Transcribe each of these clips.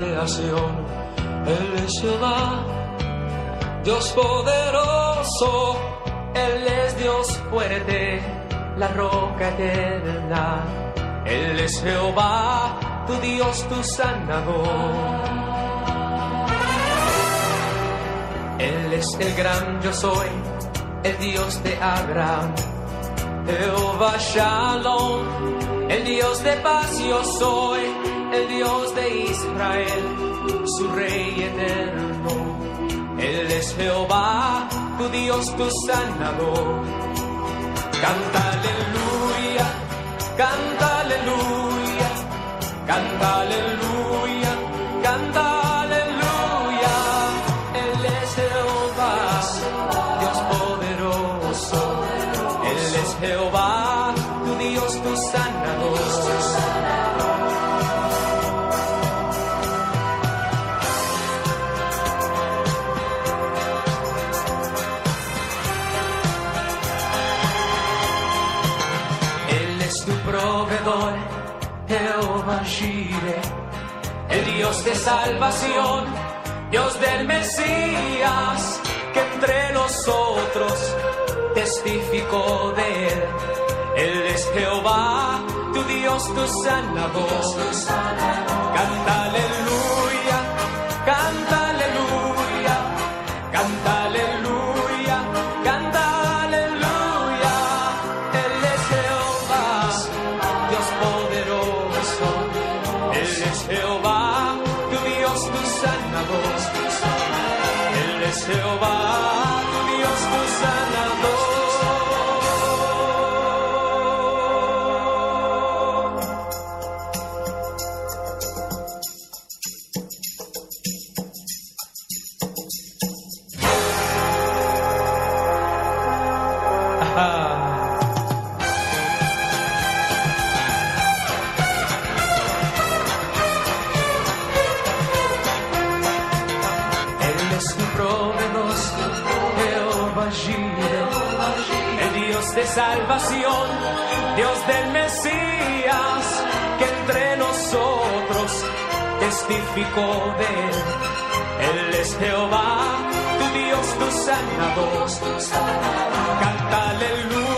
Él es Jehová, Dios poderoso, Él es Dios fuerte, la roca eterna. Él es Jehová, tu Dios, tu sanador. Él es el gran yo soy, el Dios de Abraham. Jehová Shalom, el Dios de paz yo soy, el Dios de Israel, su Rey eterno. Él es Jehová, tu Dios, tu sanador. Canta aleluya, canta aleluya, canta aleluya, canta aleluya. Él es Jehová, Dios poderoso. Él es Jehová, salvación, Dios del Mesías, que entre nosotros testificó de él. Él es Jehová, tu Dios, tu sanador. Canta salvación, Dios del Mesías, que entre nosotros testificó de él. Él es Jehová, tu Dios, tu sanador. Canta aleluya,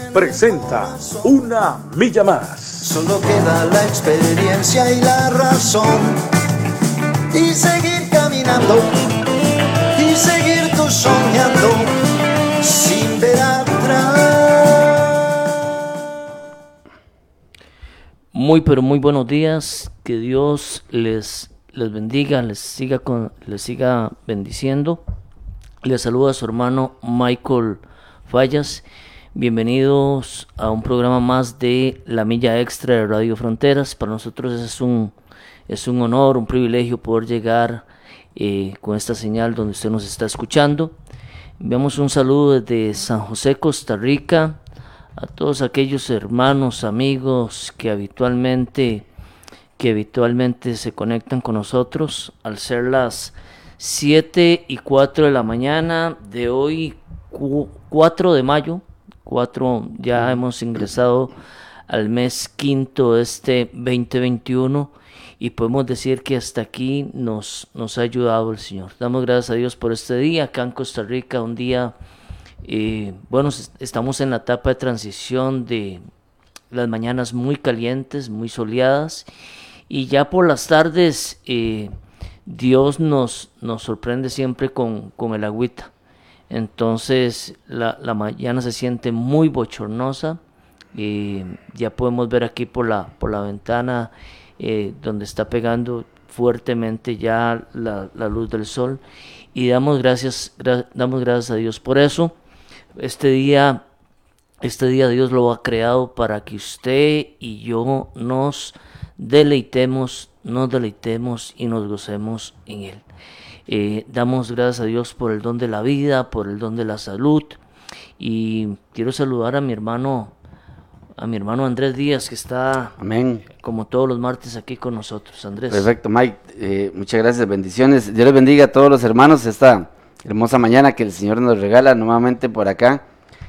presenta Una Milla Más. Solo queda la experiencia y la razón. Y seguir caminando. Y seguir tú soñando. Sin ver atrás. Muy pero muy buenos días, que Dios les, les bendiga, les siga, con, les siga bendiciendo. Les saluda su hermano Michael Fallas. Bienvenidos a un programa más de La Milla Extra de Radio Fronteras. Para nosotros es un, es un honor, un privilegio poder llegar eh, con esta señal donde usted nos está escuchando. Enviamos un saludo desde San José, Costa Rica, a todos aquellos hermanos, amigos que habitualmente, que habitualmente se conectan con nosotros al ser las 7 y 4 de la mañana de hoy, cu- 4 de mayo. 4, ya hemos ingresado al mes quinto de este 2021 y podemos decir que hasta aquí nos, nos ha ayudado el Señor. Damos gracias a Dios por este día acá en Costa Rica, un día, eh, bueno, estamos en la etapa de transición de las mañanas muy calientes, muy soleadas y ya por las tardes eh, Dios nos, nos sorprende siempre con, con el agüita. Entonces la, mañana se siente muy bochornosa. y ya podemos ver aquí por la, por la ventana eh, donde está pegando fuertemente ya la, la, luz del sol. Y damos gracias, damos gracias a Dios por eso. Este día, este día Dios lo ha creado para que usted y yo nos deleitemos, nos deleitemos y nos gocemos en Él. Eh, damos gracias a Dios por el don de la vida, por el don de la salud. Y quiero saludar a mi hermano, a mi hermano Andrés Díaz, que está, Amén. como todos los martes, aquí con nosotros. Andrés. Perfecto, Mike. Eh, muchas gracias, bendiciones. Dios les bendiga a todos los hermanos esta hermosa mañana que el Señor nos regala nuevamente por acá,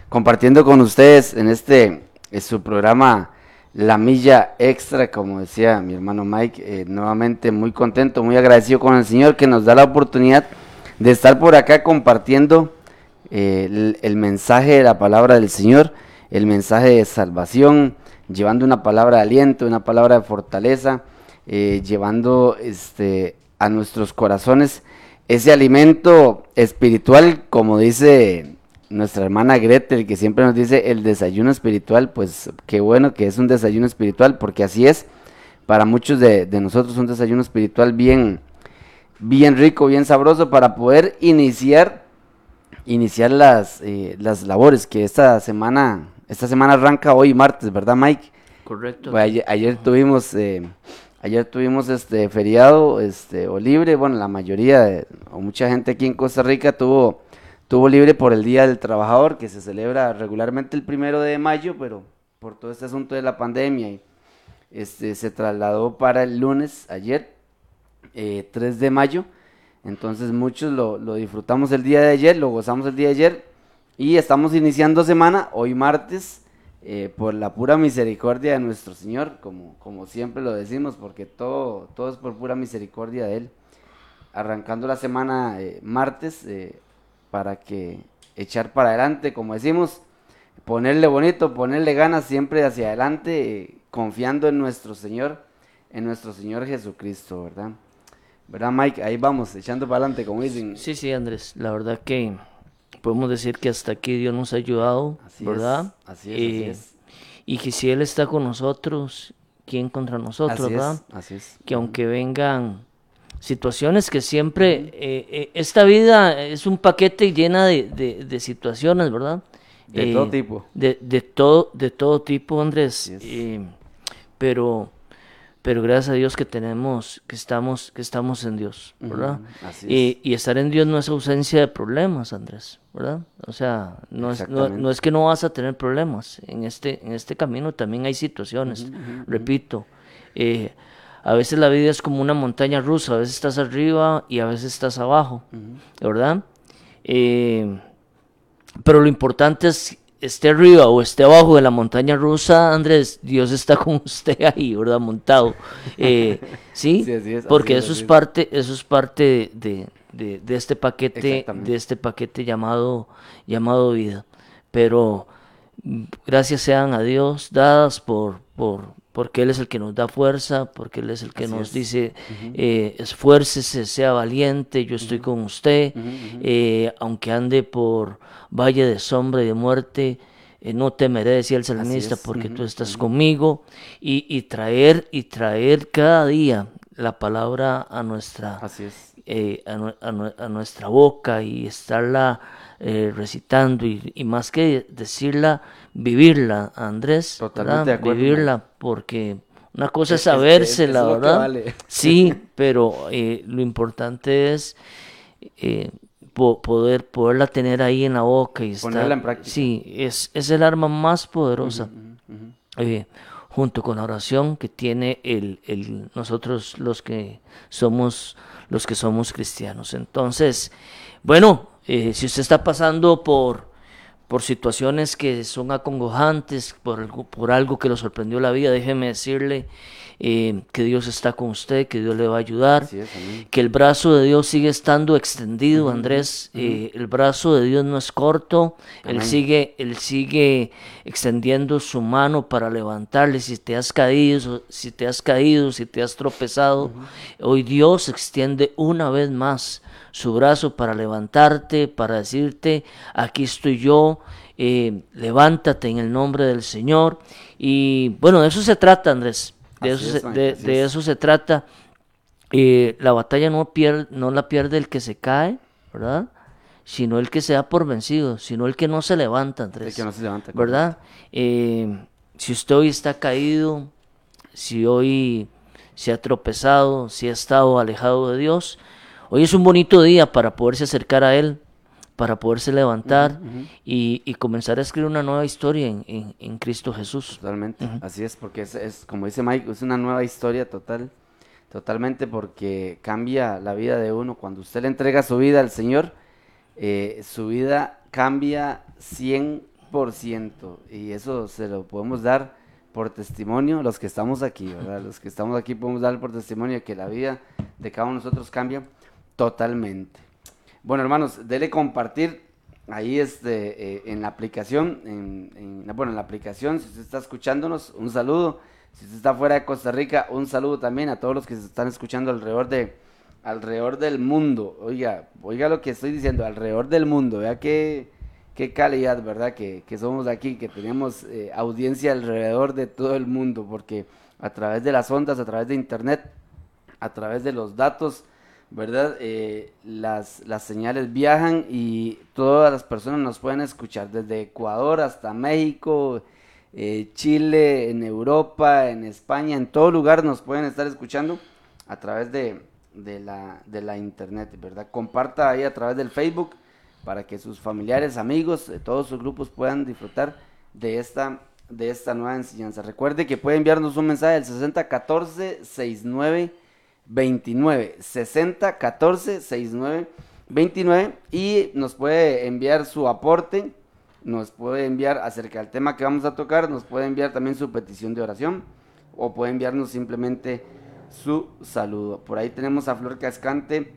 compartiendo con ustedes en este en su programa la milla extra, como decía mi hermano Mike, eh, nuevamente muy contento, muy agradecido con el Señor que nos da la oportunidad de estar por acá compartiendo eh, el, mensaje de la palabra del Señor, el mensaje de salvación, llevando una palabra de aliento, una palabra de fortaleza, eh, llevando este, a nuestros corazones ese alimento espiritual, como dice nuestra hermana Gretel, que siempre nos dice el desayuno espiritual, pues qué bueno que es un desayuno espiritual, porque así es para muchos de, de nosotros un desayuno espiritual bien, bien rico, bien sabroso, para poder iniciar, iniciar las, eh, las labores que esta semana, esta semana arranca hoy martes, ¿verdad Mike? Correcto. Pues ayer, ayer, tuvimos... Eh, Ayer tuvimos este feriado este, o libre, bueno, la mayoría de, o mucha gente aquí en Costa Rica tuvo Estuvo libre por el Día del Trabajador, que se celebra regularmente el primero de mayo, pero por todo este asunto de la pandemia, y, este, se trasladó para el lunes, ayer, eh, 3 de mayo. Entonces muchos lo, lo, disfrutamos el día de ayer, lo gozamos el día de ayer, y estamos iniciando semana, hoy martes, eh, por la pura misericordia de nuestro Señor, como, como siempre lo decimos, porque todo, todo es por pura misericordia de Él. Arrancando la semana eh, martes, eh, para que echar para adelante, como decimos, ponerle bonito, ponerle ganas siempre hacia adelante, eh, confiando en nuestro Señor, en nuestro Señor Jesucristo, ¿verdad? ¿Verdad, Mike? Ahí vamos, echando para adelante, como dicen. Sí, sí, Andrés, la verdad que podemos decir que hasta aquí Dios nos ha ayudado, así ¿verdad? Es, así es, eh, así es. Y que si Él está con nosotros, ¿quién contra nosotros, así verdad? Es, así es. Que aunque vengan situaciones que siempre, eh, eh, esta vida es un paquete llena de, de, de situaciones, ¿verdad? De eh, todo tipo. De, de, todo, de todo tipo, Andrés. Yes. pero, pero gracias a Dios que tenemos, que estamos, que estamos en Dios, ¿verdad? -huh. Así y, y, estar en Dios no es ausencia de problemas, Andrés, ¿verdad? O sea, no es, no, no, es que no vas a tener problemas. En este, en este camino también hay situaciones, repito. A veces la vida es como una montaña rusa, a veces estás arriba y a veces estás abajo, uh -huh. ¿verdad? Eh, pero lo importante es esté arriba o esté abajo de la montaña rusa, Andrés, Dios está con usted ahí, ¿verdad? Montado. Eh, ¿sí? sí así es, Porque así eso, es, es parte, eso es parte de, de, de este paquete, de este paquete llamado, llamado vida. Pero gracias sean a Dios dadas por, por, porque Él es el que nos da fuerza, porque Él es el que Así nos es. dice, Uh -huh. eh, esfuércese, sea valiente, yo estoy con usted, Uh -huh. eh, aunque ande por valle de sombra y de muerte, eh, no temeré, decía el salmista, porque tú estás conmigo, y, y, traer, y traer cada día la palabra a nuestra, Así es. eh, a, a, a, nuestra boca y estarla eh, recitando y, y, más que decirla, vivirla, Andrés, Totalmente de acuerdo, vivirla, man. porque una cosa es, es saberse, la verdad. Vale. Sí, pero eh, lo importante es eh, po poder poderla tener ahí en la boca y ponerla estar, en práctica. Sí, es, es el arma más poderosa. Uh -huh, uh -huh. junto con la oración que tiene el, el, nosotros los que somos los que somos cristianos. Entonces, bueno, eh, si usted está pasando por por situaciones que son acongojantes, por algo, por algo que lo sorprendió la vida, déjeme decirle eh, que Dios está con usted, que Dios le va a ayudar, es, que el brazo de Dios sigue estando extendido, Andrés. eh, el brazo de Dios no es corto, él sigue, él sigue extendiendo su mano para levantarle. Si te has caído, si te has caído, si te has tropezado, hoy Dios extiende una vez más su brazo para levantarte, para decirte, aquí estoy yo, eh, levántate en el nombre del Señor. Y bueno, de eso se trata, Andrés. De, eso, es, se, Mike, de, así de es. eso se trata. Eh, la batalla no, pier- no la pierde el que se cae, ¿verdad? Sino el que se da por vencido, sino el que no se levanta, Andrés. El que no se levanta, ¿Verdad? Eh, si usted hoy está caído, si hoy se ha tropezado, si ha estado alejado de Dios, hoy es un bonito día para poderse acercar a Él, para poderse levantar y, y comenzar a escribir una nueva historia en, en- en Cristo Jesús. Totalmente, así es, porque es, es, como dice Mike, es una nueva historia total, totalmente porque cambia la vida de uno. Cuando usted le entrega su vida al Señor, eh, su vida cambia 100% y eso se lo podemos dar por testimonio los que estamos aquí, ¿verdad? Los que estamos aquí podemos dar por testimonio de que la vida de cada uno de nosotros cambia totalmente. Bueno, hermanos, dele compartir ahí este, eh, en la aplicación, en, en- bueno, en la aplicación, si usted está escuchándonos, un saludo. Si usted está fuera de Costa Rica, un saludo también a todos los que se están escuchando alrededor de alrededor del mundo. Oiga, oiga lo que estoy diciendo, alrededor del mundo. Vea qué, qué calidad, ¿verdad? Que, que somos aquí, que tenemos eh, audiencia alrededor de todo el mundo, porque a través de las ondas, a través de internet, a través de los datos, ¿verdad? Eh, las, las señales viajan y todas las personas nos pueden escuchar, desde Ecuador hasta México, eh, Chile, en Europa, en España, en todo lugar nos pueden estar escuchando a través de, de la, de la internet, ¿verdad? Comparta ahí a través del Facebook para que sus familiares, amigos, eh, todos sus grupos puedan disfrutar de esta, de esta nueva enseñanza. Recuerde que puede enviarnos un mensaje al 6014 69 29 60 14 69 29 y nos puede enviar su aporte, nos puede enviar acerca del tema que vamos a tocar, nos puede enviar también su petición de oración o puede enviarnos simplemente su saludo. Por ahí tenemos a Flor Cascante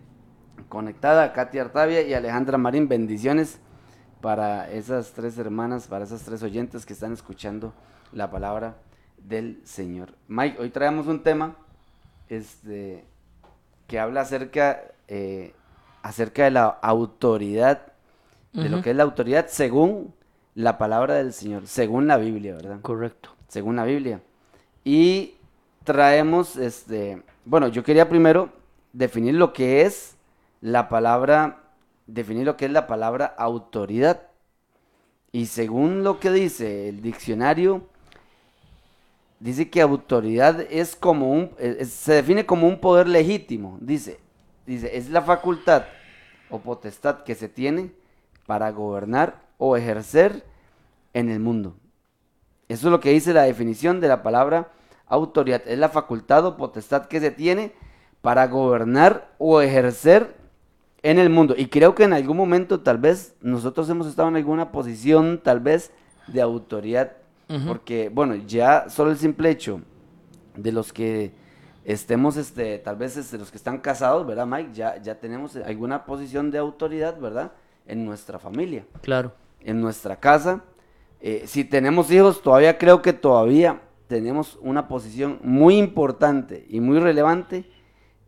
conectada, a Katy Artavia y Alejandra Marín. Bendiciones para esas tres hermanas, para esas tres oyentes que están escuchando la palabra del Señor. Mike, hoy traemos un tema este, que habla acerca, eh, acerca de la autoridad, de lo que es la autoridad según la palabra del Señor, según la Biblia, ¿verdad? Correcto. según la Biblia. Y traemos, este, bueno, yo quería primero definir lo que es la palabra, definir lo que es la palabra autoridad. Y según lo que dice el diccionario, dice que autoridad es como un, es- se define como un poder legítimo, dice, dice, es la facultad o potestad que se tiene para gobernar o ejercer en el mundo. Eso es lo que dice la definición de la palabra autoridad. Es la facultad o potestad que se tiene para gobernar o ejercer en el mundo. Y creo que en algún momento tal vez nosotros hemos estado en alguna posición tal vez de autoridad. Porque, bueno, ya solo el simple hecho de los que estemos, este, tal vez este, los que están casados, ¿verdad, Mike? Ya, ya tenemos alguna posición de autoridad, ¿verdad? En nuestra familia Claro. en nuestra casa. Eh, si tenemos hijos, todavía creo que todavía tenemos una posición muy importante y muy relevante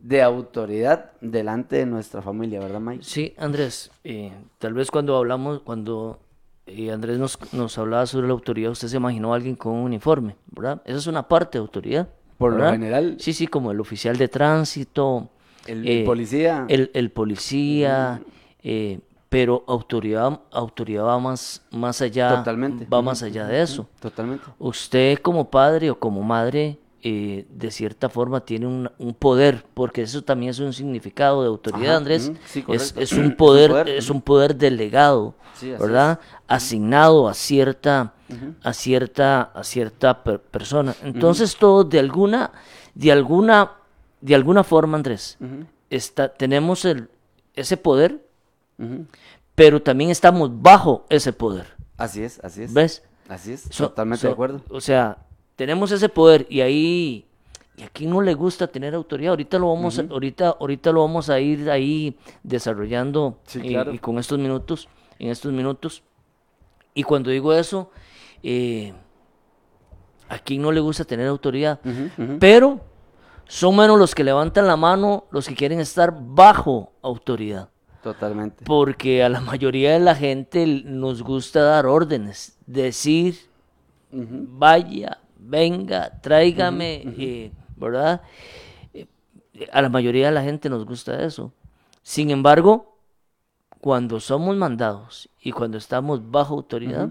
de autoridad delante de nuestra familia, ¿verdad, Mike? Sí, Andrés, eh, tal vez cuando hablamos, cuando eh, Andrés nos, nos hablaba sobre la autoridad, usted se imaginó a alguien con un uniforme, ¿verdad? Esa es una parte de autoridad. Por lo general. Sí, sí, como el oficial de tránsito. El, eh, el policía. El, el policía, eh, pero autoridad, autoridad va más, más allá. Totalmente. Va más allá de eso. Totalmente. Usted como padre o como madre, eh, de cierta forma, tiene un, un poder, porque eso también es un significado de autoridad, Ajá, Andrés. sí, es, es un poder, poder, es un poder delegado, Sí, ¿verdad? Asignado a cierta, a cierta, a cierta per- persona. Entonces todos de alguna, de alguna, de alguna forma, Andrés, está, tenemos el, ese poder, pero también estamos bajo ese poder. Así es, así es. ¿Ves? Así es, So- totalmente so- de acuerdo. O sea, tenemos ese poder y ahí y a quién no le gusta tener autoridad. Ahorita lo vamos, a, ahorita, ahorita lo vamos a ir ahí desarrollando Sí, y- claro. y, con estos minutos, en estos minutos. Y cuando digo eso, eh, a quién no le gusta tener autoridad. Pero son menos los que levantan la mano, los que quieren estar bajo autoridad. Totalmente. Porque a la mayoría de la gente nos gusta dar órdenes, decir, vaya, venga, tráigame, eh, ¿verdad? Eh, a la mayoría de la gente nos gusta eso. Sin embargo, cuando somos mandados y cuando estamos bajo autoridad,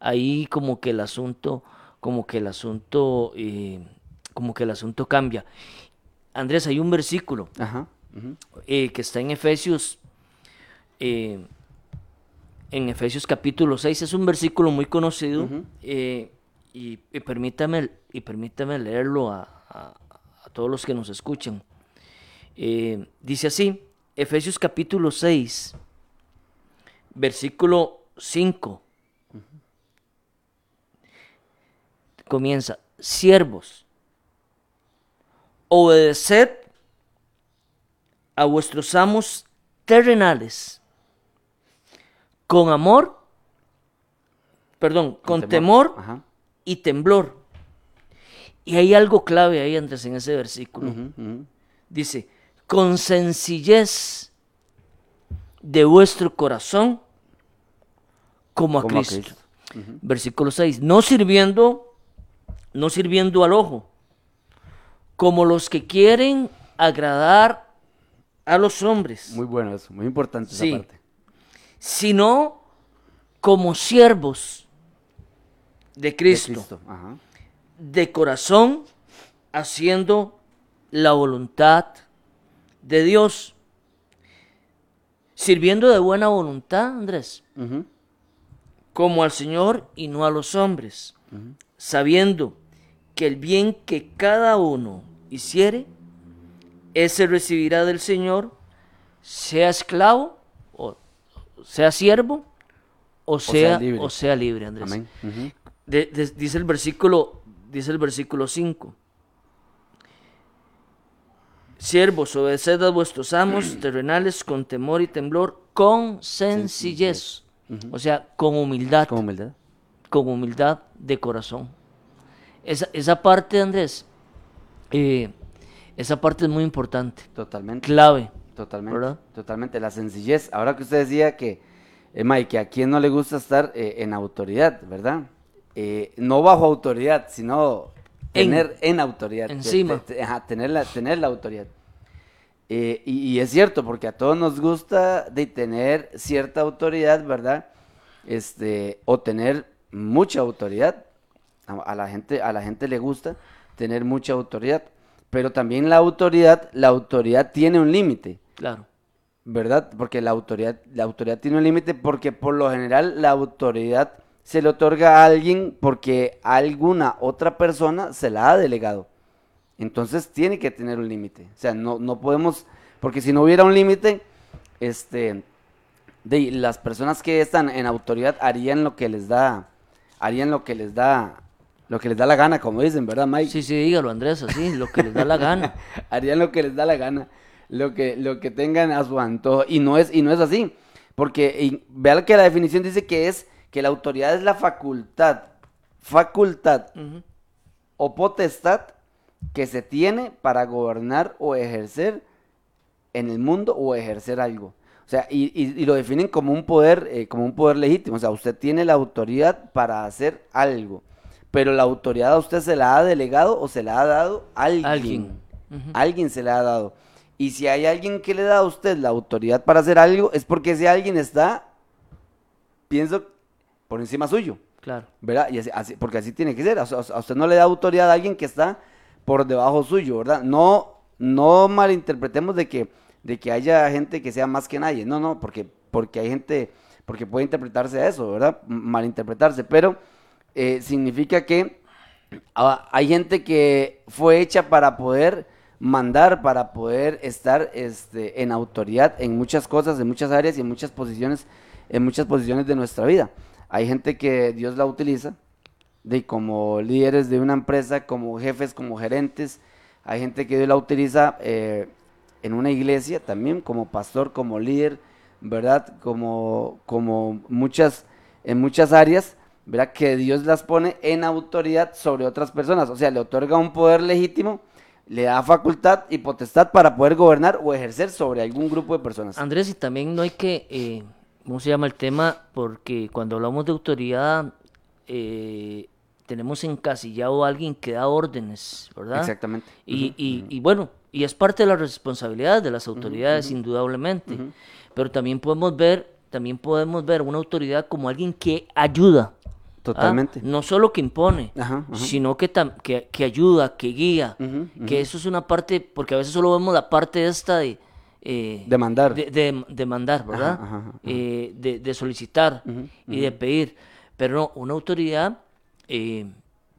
ahí como que el asunto, como que el asunto, eh, como que el asunto cambia. Andrés, hay un versículo Ajá. eh, que está en Efesios, eh, en Efesios capítulo 6, es un versículo muy conocido, y, y permítame, y permítame leerlo a, a- a todos los que nos escuchan. Eh, dice así, Efesios capítulo 6, versículo 5. Comienza, siervos, obedeced a vuestros amos terrenales con amor, perdón, con, temor, Ajá. Y temblor. Y hay algo clave ahí, Andrés, en ese versículo. Dice, con sencillez de vuestro corazón como a Como a Cristo. Versículo 6, no sirviendo, no sirviendo al ojo, como los que quieren agradar a los hombres, Muy bueno eso, muy importante Sí. esa parte. sino como siervos de De Cristo. Ajá. de corazón, haciendo la voluntad de Dios. Sirviendo de buena voluntad, Andrés, como al Señor y no a los hombres, sabiendo que el bien que cada uno hiciere, ese recibirá del Señor, sea esclavo, o sea siervo, o sea, sea libre. o sea libre, Andrés. Amén. De- de- dice el versículo, dice el versículo 5. Siervos, obedeced a vuestros amos terrenales con temor y temblor, con sencillez. O sea, con humildad, Con humildad. con humildad de corazón. Esa, esa parte, Andrés, eh, esa parte es muy importante, Totalmente. clave. Totalmente. ¿Verdad? Totalmente. La sencillez. Ahora que usted decía que, eh, Mike, a quién no le gusta estar eh, en autoridad, ¿verdad? Eh, no bajo autoridad, sino En. tener en, autoridad. Encima. te- te- ajá, tener, la, tener la autoridad. Eh, y, y es cierto, porque a todos nos gusta de tener cierta autoridad, ¿verdad? Este, o tener mucha autoridad. A, a la gente, a la gente le gusta tener mucha autoridad. Pero también la autoridad, la autoridad tiene un límite. Claro, ¿verdad? Porque la autoridad, la autoridad tiene un límite porque por lo general la autoridad se le otorga a alguien porque alguna otra persona se la ha delegado. Entonces tiene que tener un límite. O sea, no, no podemos, porque si no hubiera un límite, este, de, las personas que están en autoridad harían lo que les da, harían lo que les da, lo que les da la gana, como dicen, ¿verdad, Mike? sí, sí, dígalo, Andrés, así, lo que les da la gana. harían lo que les da la gana, lo que, lo que tengan a su antojo. Y no es, y no es así. Porque y, vea que la definición dice que es que la autoridad es la facultad, facultad o potestad que se tiene para gobernar o ejercer en el mundo o ejercer algo. O sea, y, y- y lo definen como un poder, eh, como un poder legítimo. O sea, usted tiene la autoridad para hacer algo. Pero la autoridad a usted se la ha delegado o se la ha dado alguien. Alguien. Alguien se la ha dado. Y si hay alguien que le da a usted la autoridad para hacer algo, es porque ese alguien está, pienso, por encima suyo. Claro. ¿verdad? Y así, así- porque así tiene que ser. O sea, a usted no le da autoridad a alguien que está por debajo suyo, ¿verdad? No, no malinterpretemos de que, de que haya gente que sea más que nadie. No, no, porque, porque hay gente, porque puede interpretarse a eso, ¿verdad? Malinterpretarse. Pero eh, significa que ah, hay gente que fue hecha para poder mandar, para poder estar este, en autoridad en muchas cosas, en muchas áreas y en muchas posiciones, en muchas posiciones de nuestra vida. Hay gente que Dios la utiliza de como líderes de una empresa, como jefes, como gerentes. Hay gente que Dios la utiliza eh, en una iglesia también, como pastor, como líder, ¿verdad? Como, como muchas, en muchas áreas, ¿verdad? Que Dios las pone en autoridad sobre otras personas. O sea, le otorga un poder legítimo, le da facultad y potestad para poder gobernar o ejercer sobre algún grupo de personas. Andrés, y también no hay que, eh, ¿cómo se llama el tema? Porque cuando hablamos de autoridad, eh, tenemos encasillado a alguien que da órdenes, ¿verdad? Exactamente. Y, y, y bueno, y es parte de la responsabilidad de las autoridades, indudablemente. Pero también podemos ver, también podemos ver una autoridad como alguien que ayuda. ¿ah? Totalmente. No solo que impone, Ajá, ajá. sino que, que, que ayuda, que guía. Que eso es una parte, porque a veces solo vemos la parte esta de... eh, De mandar. De, de- de mandar, ¿verdad? Ajá, ajá, ajá. Eh, de, de solicitar y de pedir. Pero no, una autoridad eh,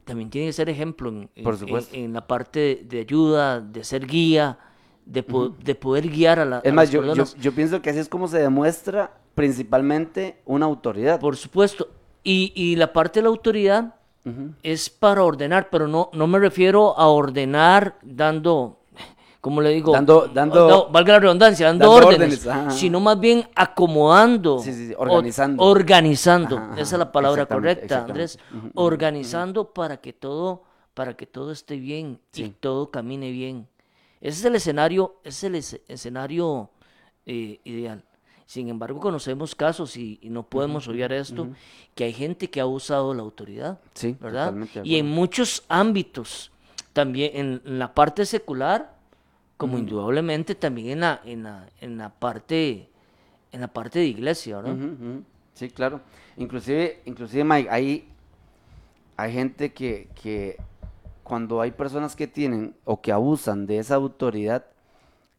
también tiene que ser ejemplo en, en- Por supuesto. en- en la parte de, ayuda, de ser guía, de, po- de poder guiar a, la, a Es más, yo, yo, personas. yo pienso que así es como se demuestra principalmente una autoridad. Por supuesto. Y, y la parte de la autoridad es para ordenar, pero no, no me refiero a ordenar dando, ¿cómo le digo? Dando- dando- No, valga la redundancia, dando, dando órdenes, sino más bien acomodando. Sí, sí, sí, o- organizando. organizando, Ajá, ajá, esa es la palabra correcta, Andrés. Organizando para que todo, para que todo esté bien y todo camine bien. Ese es el escenario, ese es el es- escenario eh, ideal. Sin embargo, conocemos casos y, y no podemos obviar esto, que hay gente que ha usado la autoridad, Sí, ¿verdad? Y en muchos ámbitos, también en, en la parte secular, como indudablemente también en la, en la, en la parte, en la parte de iglesia, ujú. Sí, claro. Inclusive, inclusive Mike, hay, hay gente que, que cuando hay personas que tienen o que abusan de esa autoridad,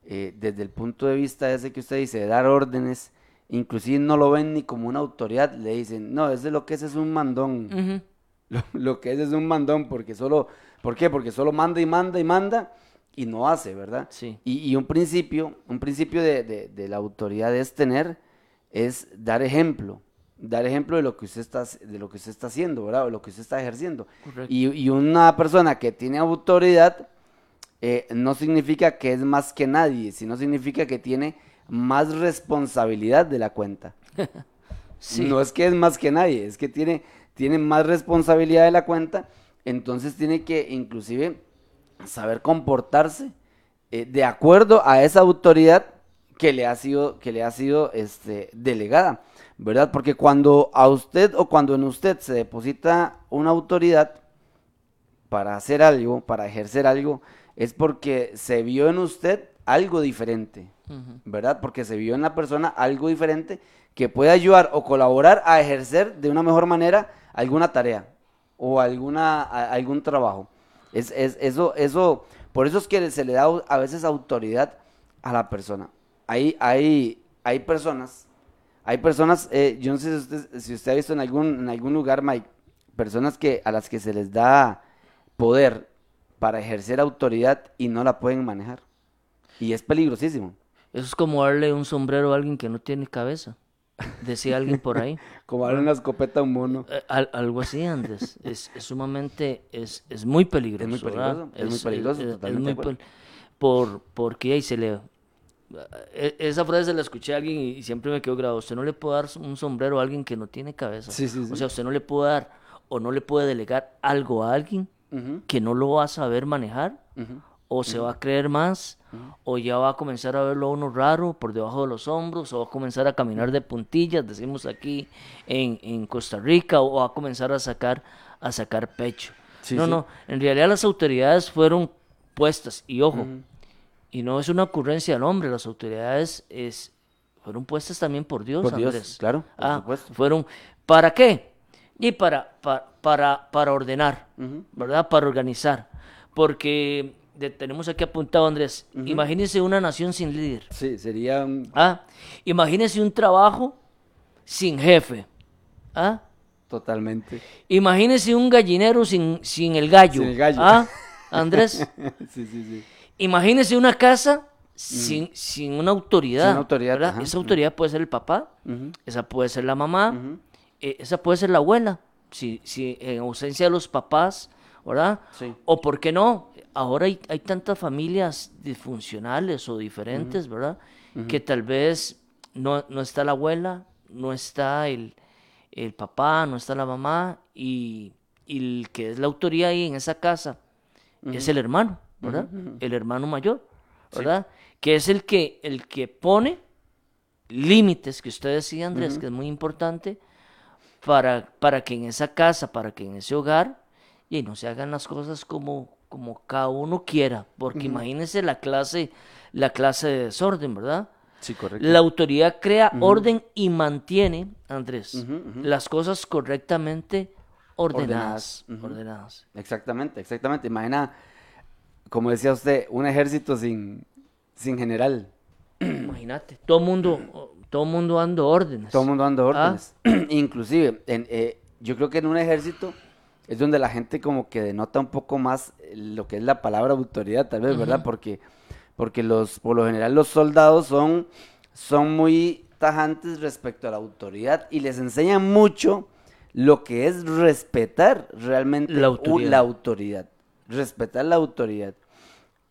eh, desde el punto de vista ese que usted dice, de dar órdenes, inclusive no lo ven ni como una autoridad, le dicen, no, ese lo que es es un mandón. Lo que es es un mandón, porque solo, ¿por qué? Porque solo manda y manda y manda y no hace, ¿verdad? Sí. Y, y un principio, un principio de, de- de la autoridad es tener, es dar ejemplo, dar ejemplo de lo que usted está, de lo que usted está haciendo, ¿verdad? O lo que usted está ejerciendo. Correcto. Y, y una persona que tiene autoridad eh, no significa que es más que nadie, sino significa que tiene más responsabilidad de la cuenta. Sí. No es que es más que nadie, es que tiene, tiene más responsabilidad de la cuenta, entonces tiene que inclusive saber comportarse eh, de acuerdo a esa autoridad que le ha sido, que le ha sido este, delegada, ¿verdad? Porque cuando a usted o cuando en usted se deposita una autoridad para hacer algo, para ejercer algo, es porque se vio en usted algo diferente, ¿verdad? Porque se vio en la persona algo diferente que puede ayudar o colaborar a ejercer de una mejor manera alguna tarea o alguna, a- algún trabajo. Es, es- eso, eso, por eso es que se le da a veces autoridad a la persona. Hay, hay, hay personas, hay personas, eh, yo no sé si usted, si usted ha visto en algún, en algún lugar, Mike, personas que, a las que se les da poder para ejercer autoridad y no la pueden manejar. Y es peligrosísimo. Eso es como darle un sombrero a alguien que no tiene cabeza, decía alguien por ahí. Como darle una escopeta a un mono. Eh, al- algo así, Andrés. Es, es sumamente, es, es muy peligroso. Es muy peligroso, es muy peligroso, totalmente acuerdo. pel- por, porque ahí se le... e- Esa frase se la escuché a alguien y siempre me quedó grabado. Usted no le puede dar un sombrero a alguien que no tiene cabeza. Sí, sí, sí. O sea, usted no le puede dar o no le puede delegar algo a alguien que no lo va a saber manejar ujú. O se va a creer más, o ya va a comenzar a verlo a uno raro por debajo de los hombros, o va a comenzar a caminar de puntillas, decimos aquí en, en Costa Rica, o va a comenzar a sacar, a sacar pecho. Sí, no, sí. no, en realidad las autoridades fueron puestas, y ojo, y no es una ocurrencia del hombre, las autoridades es, fueron puestas también por Dios, Por Dios, Andrés. claro, por Ah, supuesto. fueron, ¿para qué? Y para, para, para, para ordenar, ¿verdad? Para organizar. Porque de- tenemos aquí apuntado, Andrés, imagínese una nación sin líder. Sí, sería un- ¿ah? Imagínese un trabajo sin jefe. ¿ah? totalmente. Imagínese un gallinero sin, sin el gallo. Sin el gallo. ¿ah? Andrés, sí, sí, sí. imagínese una casa sin, sin una autoridad. Sin una autoridad, Esa autoridad puede ser el papá, esa puede ser la mamá, eh, esa puede ser la abuela, si, si en ausencia de los papás, ¿verdad? Sí. O por qué no, ahora hay, hay tantas familias disfuncionales o diferentes, ¿verdad? Que tal vez no, no está la abuela, no está el, el papá, no está la mamá y, y el que es la autoría ahí en esa casa es el hermano, ¿verdad? El hermano mayor, ¿verdad? Que es el que, el que pone límites, que usted decía, Andrés, que es muy importante, para, para que en esa casa, para que en ese hogar, y no se hagan las cosas como, como cada uno quiera, porque imagínese la clase, la clase de desorden, ¿verdad? Sí, correcto. La autoridad crea orden y mantiene, Andrés, las cosas correctamente ordenadas. Ordenadas, ordenadas. Exactamente, exactamente. Imagina, como decía usted, un ejército sin, sin general. Imagínate, todo mundo, todo mundo dando órdenes. Todo mundo dando Ah. órdenes. Inclusive, en, eh, yo creo que en un ejército es donde la gente como que denota un poco más eh, lo que es la palabra autoridad, tal vez, ¿verdad? Porque, porque los, por lo general los soldados son, son muy tajantes respecto a la autoridad y les enseñan mucho lo que es respetar realmente La autoridad. la autoridad. Respetar la autoridad.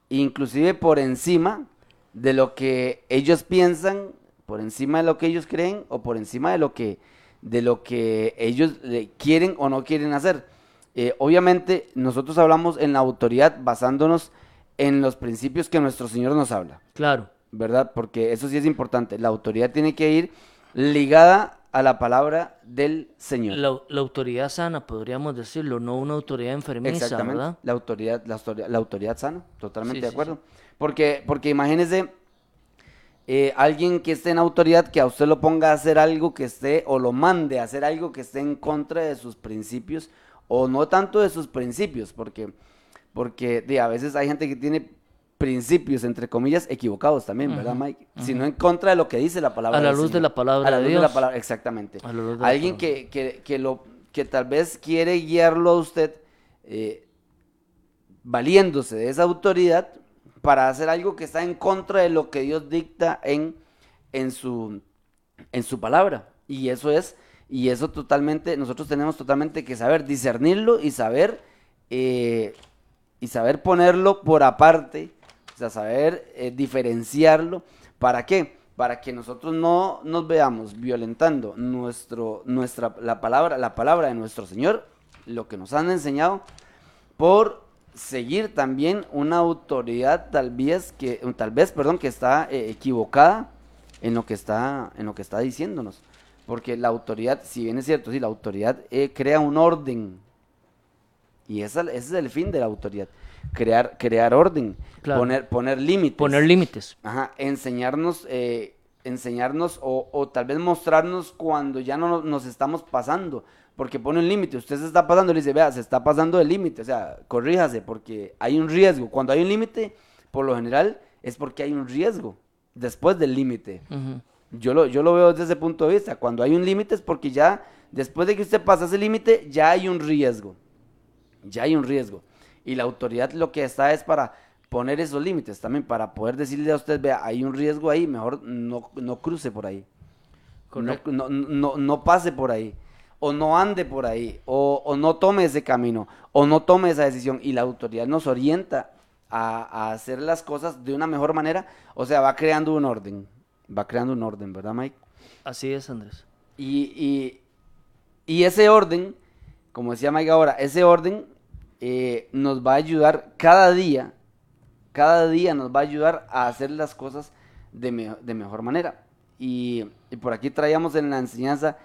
Inclusive por encima de lo que ellos piensan, por encima de lo que ellos creen o por encima de lo que, de lo que ellos eh, quieren o no quieren hacer. Eh, obviamente nosotros hablamos en la autoridad basándonos en los principios que nuestro Señor nos habla. Claro, ¿verdad? Porque eso sí es importante. La autoridad tiene que ir ligada a la palabra del Señor. la, la autoridad sana, podríamos decirlo, no una autoridad enfermiza, Exactamente. ¿verdad? La autoridad, la, autoridad, la autoridad sana, totalmente Sí, de sí, acuerdo. Porque, porque imagínese eh, alguien que esté en autoridad que a usted lo ponga a hacer algo que esté, o lo mande a hacer algo que esté en contra de sus principios, o no tanto de sus principios, porque, porque de, a veces hay gente que tiene principios, entre comillas, equivocados también, ¿verdad, Mike? Sino en contra de lo que dice la palabra A la luz de la palabra A la de luz de la Dios. palabra, exactamente. A la luz de la Alguien palabra. que, que, que lo, que tal vez quiere guiarlo a usted eh, valiéndose de esa autoridad para hacer algo que está en contra de lo que Dios dicta en, en, su, en su palabra. Y eso es, y eso totalmente, nosotros tenemos totalmente que saber discernirlo y saber, eh, y saber ponerlo por aparte, o sea, saber eh, diferenciarlo. ¿Para qué? Para que nosotros no nos veamos violentando nuestro, nuestra, la palabra, la palabra de nuestro Señor, lo que nos han enseñado, por seguir también una autoridad tal vez que tal vez perdón que está eh, equivocada en lo que está en lo que está diciéndonos porque la autoridad si bien es cierto sí la autoridad eh, crea un orden y esa- ese es el fin de la autoridad crear crear orden Claro. poner poner límites Poner límites. Ajá, enseñarnos, eh, enseñarnos o, o tal vez mostrarnos cuando ya no nos, estamos pasando, porque pone un límite, usted se está pasando, le dice, vea, se está pasando el límite, o sea, corríjase, porque hay un riesgo. Cuando hay un límite, por lo general, es porque hay un riesgo después del límite. Ujú. Yo lo, yo lo veo desde ese punto de vista. Cuando hay un límite es porque ya, después de que usted pasa ese límite, ya hay un riesgo. Ya hay un riesgo. Y la autoridad lo que está es para poner esos límites también, para poder decirle a usted, vea, hay un riesgo ahí, mejor no, no cruce por ahí. No, no, no, no pase por ahí. O no ande por ahí. O, o no tome ese camino. O no tome esa decisión. Y la autoridad nos orienta a, a hacer las cosas de una mejor manera. O sea, va creando un orden. Va creando un orden, ¿verdad, Mike? Así es, Andrés. Y, y, y ese orden, como decía Mike ahora, ese orden eh, nos va a ayudar cada día, cada día nos va a ayudar a hacer las cosas de, me- de mejor manera. Y, y por aquí traíamos en la enseñanza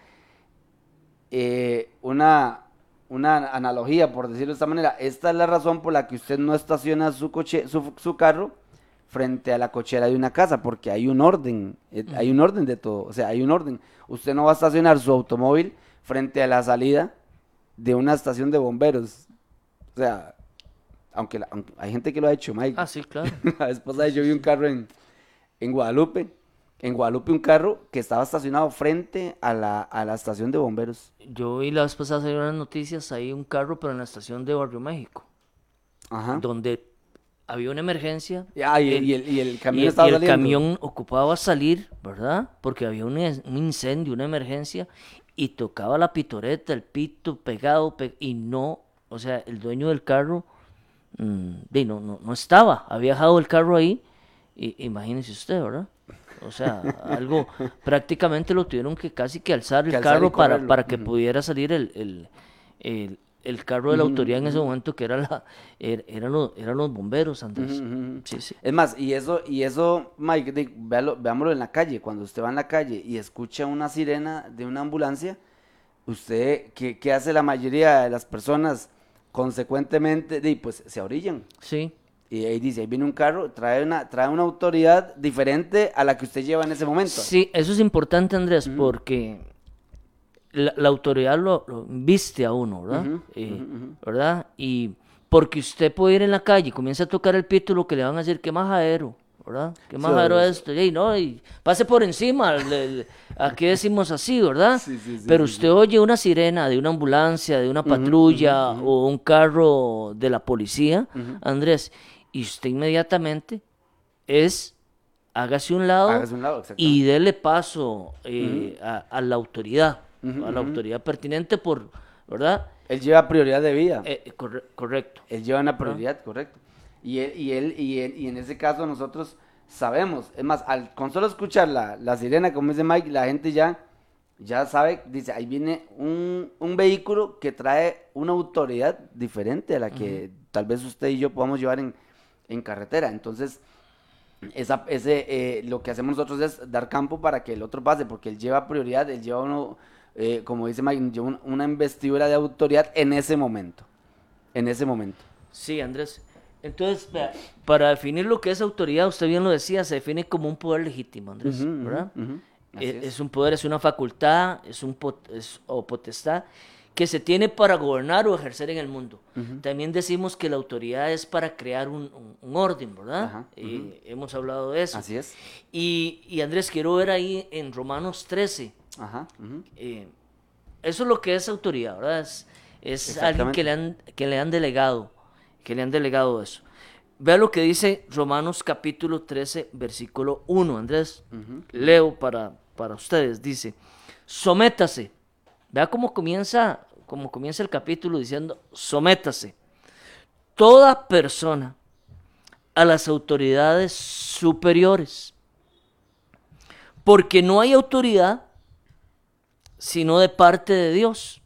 eh, una, una analogía, por decirlo de esta manera. Esta es la razón por la que usted no estaciona su, coche, su, su carro frente a la cochera de una casa, porque hay un orden, eh, hay un orden de todo, o sea, hay un orden. Usted no va a estacionar su automóvil frente a la salida de una estación de bomberos. O sea, aunque, la- aunque hay gente que lo ha hecho, Mike. Ah, sí, claro. La vez pasada yo vi un carro en, en Guadalupe. En Guadalupe un carro que estaba estacionado frente a la, a la estación de bomberos. Yo vi la vez pasada salieron unas noticias, ahí un carro, pero en la estación de Barrio México, Ajá. donde había una emergencia. Ah, y, el- y el, y el camión y, estaba y el saliendo. camión ocupaba salir, ¿verdad? Porque había un, un incendio, una emergencia, y tocaba la pitoreta, el pito pegado, pe- y no, o sea, el dueño del carro, mm, di, no, no, no estaba, había dejado el carro ahí, y, imagínese usted, ¿verdad? O sea, algo, prácticamente lo tuvieron que casi que alzar el alzar carro para, para que pudiera salir el, el, el, carro de la autoridad en ese momento, que era la, er- eran, los, eran los bomberos, Andrés. Sí, sí. Es más, y eso, y eso, Mike, véalo- veámoslo en la calle. Cuando usted va en la calle y escucha una sirena de una ambulancia, usted, ¿qué, qué hace la mayoría de las personas? Consecuentemente, di, pues se orillan. Sí, Y ahí dice, ahí viene un carro, trae una, trae una autoridad diferente a la que usted lleva en ese momento. Sí, eso es importante, Andrés, porque la, la autoridad lo, lo viste a uno, ¿verdad? Eh. ¿Verdad? Y porque usted puede ir en la calle y comienza a tocar el pito, lo que le van a decir, qué majadero, ¿verdad? Qué majadero hombre. es esto, y no, y pase por encima, le- le- aquí decimos así, ¿verdad? Sí, sí, sí, Pero sí, usted oye una sirena de una ambulancia, de una patrulla o un carro de la policía, Andrés, y usted inmediatamente es, hágase un lado, Hágase un lado, y dele paso eh, a, a la autoridad, A la autoridad pertinente por, ¿verdad? Él lleva prioridad de vida. Eh, corre- correcto. Él lleva una prioridad, correcto. Y él, y él, y él, y en ese caso nosotros sabemos, es más, al, con solo escuchar la, la sirena, como dice Mike, la gente ya, ya sabe, dice, ahí viene un, un vehículo que trae una autoridad diferente a la que tal vez usted y yo podamos llevar en, en carretera. Entonces, esa, ese, eh, lo que hacemos nosotros es dar campo para que el otro pase, porque él lleva prioridad, él lleva uno, eh, como dice Mike, un- una investidura de autoridad en ese momento. En ese momento. Sí, Andrés. Entonces, para definir lo que es autoridad, usted bien lo decía, se define como un poder legítimo, Andrés, ¿verdad? Eh, es. es. un poder, es una facultad, es un pot- es- o potestad que se tiene para gobernar o ejercer en el mundo. También decimos que la autoridad es para crear un, un- un orden, ¿verdad? Ajá, Eh, Hemos hablado de eso. Así es. Y, y Andrés, quiero ver ahí en Romanos 13, Ajá. eh, eso es lo que es autoridad, ¿verdad? Es, es alguien que le, han, que le han delegado, que le han delegado eso. Vea lo que dice Romanos capítulo 13, versículo 1, Andrés. Leo para, para ustedes, dice, sométase. Vea cómo comienza, cómo comienza el capítulo diciendo, sométase. Toda persona a las autoridades superiores. Porque no hay autoridad sino de parte de Dios.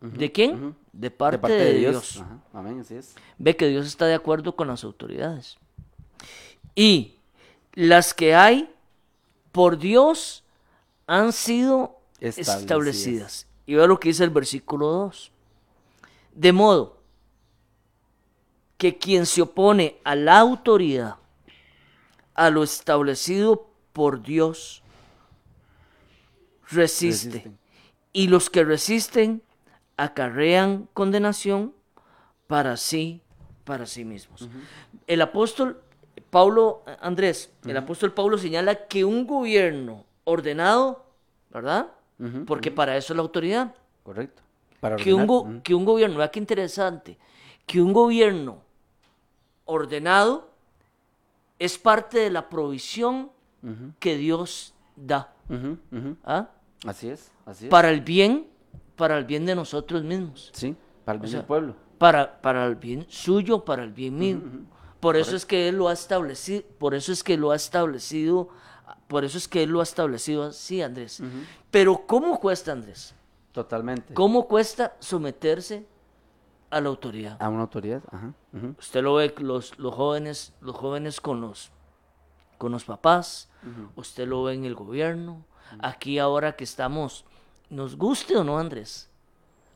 ¿De quién? De parte de, Dios. Ajá. Amén, así es. Ve que Dios está de acuerdo con las autoridades. Y las que hay por Dios han sido Establecidas. establecidas. Y ve lo que dice el versículo 2. De modo que quien se opone a la autoridad, a lo establecido por Dios, resiste. Resisten. Y los que resisten acarrean condenación para sí, para sí mismos. El apóstol Pablo, Andrés, el apóstol Pablo señala que un gobierno ordenado, ¿verdad? Porque para eso es la autoridad. Correcto. Para Que un, que un gobierno, vea qué interesante, que un gobierno ordenado es parte de la provisión que Dios da. ¿ah? Así es, así es. Para el bien, para el bien de nosotros mismos. Sí, para el bien sea, del pueblo. para, para el bien suyo, para el bien mío. Por eso es que él lo ha establecido, por eso es que lo ha establecido, por eso es que él lo ha establecido así, Andrés. Pero ¿cómo cuesta, Andrés? Totalmente. ¿Cómo cuesta someterse a la autoridad? A una autoridad. Ajá. Usted lo ve los, los jóvenes, los jóvenes con los con los papás, usted lo ve en el gobierno, aquí ahora que estamos, nos guste o no, Andrés.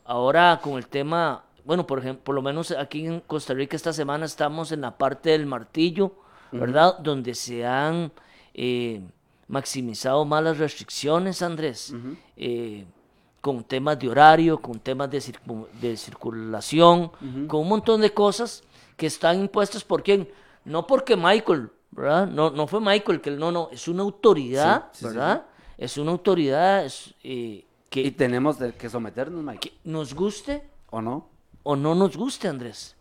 Ahora con el tema, bueno, por ejemplo, por lo menos aquí en Costa Rica esta semana estamos en la parte del martillo, ¿verdad? Donde se han eh, maximizado más las restricciones, Andrés, eh, con temas de horario, con temas de, circu- de circulación, con un montón de cosas que están impuestas por quién. No porque Michael, ¿verdad? No, no fue Michael, que no, no, es una autoridad, Sí, sí, sí, ¿verdad? Es una autoridad eh, que, Y tenemos que someternos, Mike. que nos guste ¿O no? o no nos guste, Andrés.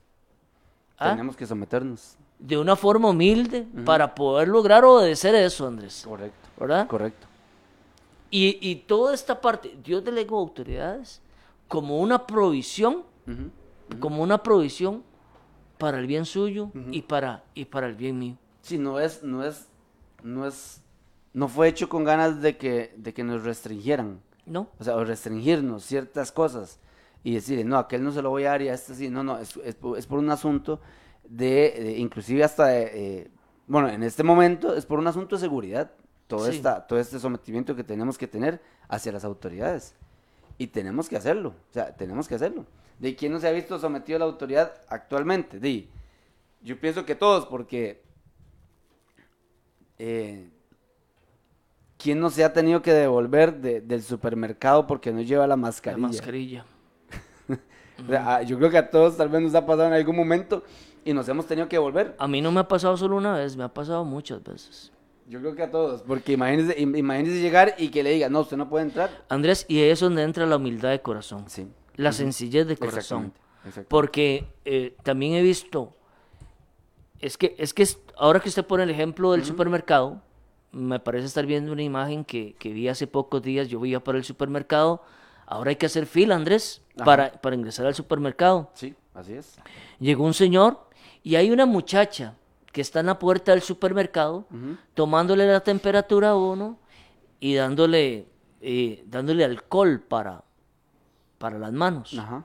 ¿Ah? Tenemos que someternos. de una forma humilde para poder lograr obedecer eso, Andrés. Correcto. ¿Verdad? Correcto. Y, y toda esta parte, Dios delegó autoridades como una provisión, como una provisión para el bien suyo y, para, y para el bien mío. Sí, no es, no es, no es, no fue hecho con ganas de que, de que nos restringieran. ¿No? O sea, o restringirnos ciertas cosas y decir, no, a aquel no se lo voy a dar y a este sí. No, no, es, es, por, es por un asunto de, de- inclusive hasta, de, eh, bueno, en este momento es por un asunto de seguridad. Todo, Sí. esta, todo este sometimiento que tenemos que tener hacia las autoridades. Y tenemos que hacerlo, o sea, tenemos que hacerlo. ¿De quién no se ha visto sometido a la autoridad actualmente? Di, yo pienso que todos, porque eh, ¿quién no se ha tenido que devolver de- del supermercado porque no lleva la La mascarilla? mascarilla. O sea, a- yo creo que a todos tal vez nos ha pasado en algún momento y nos hemos tenido que devolver. A mí no me ha pasado solo una vez, me ha pasado muchas veces. Yo creo que a todos, porque imagínese, im- imagínese llegar y que le diga, no, usted no puede entrar. Andrés, y ahí es donde entra la humildad de corazón, Sí. la sencillez de corazón. Exactamente, exactamente. Porque eh, también he visto, es que, es que ahora que usted pone el ejemplo del supermercado, me parece estar viendo una imagen que, que vi hace pocos días, yo iba para el supermercado, ahora hay que hacer fila, Andrés, para, para ingresar al supermercado. Sí, así es. Llegó un señor y hay una muchacha que está en la puerta del supermercado tomándole la temperatura a uno y dándole, eh, dándole alcohol para, para las manos. Ajá.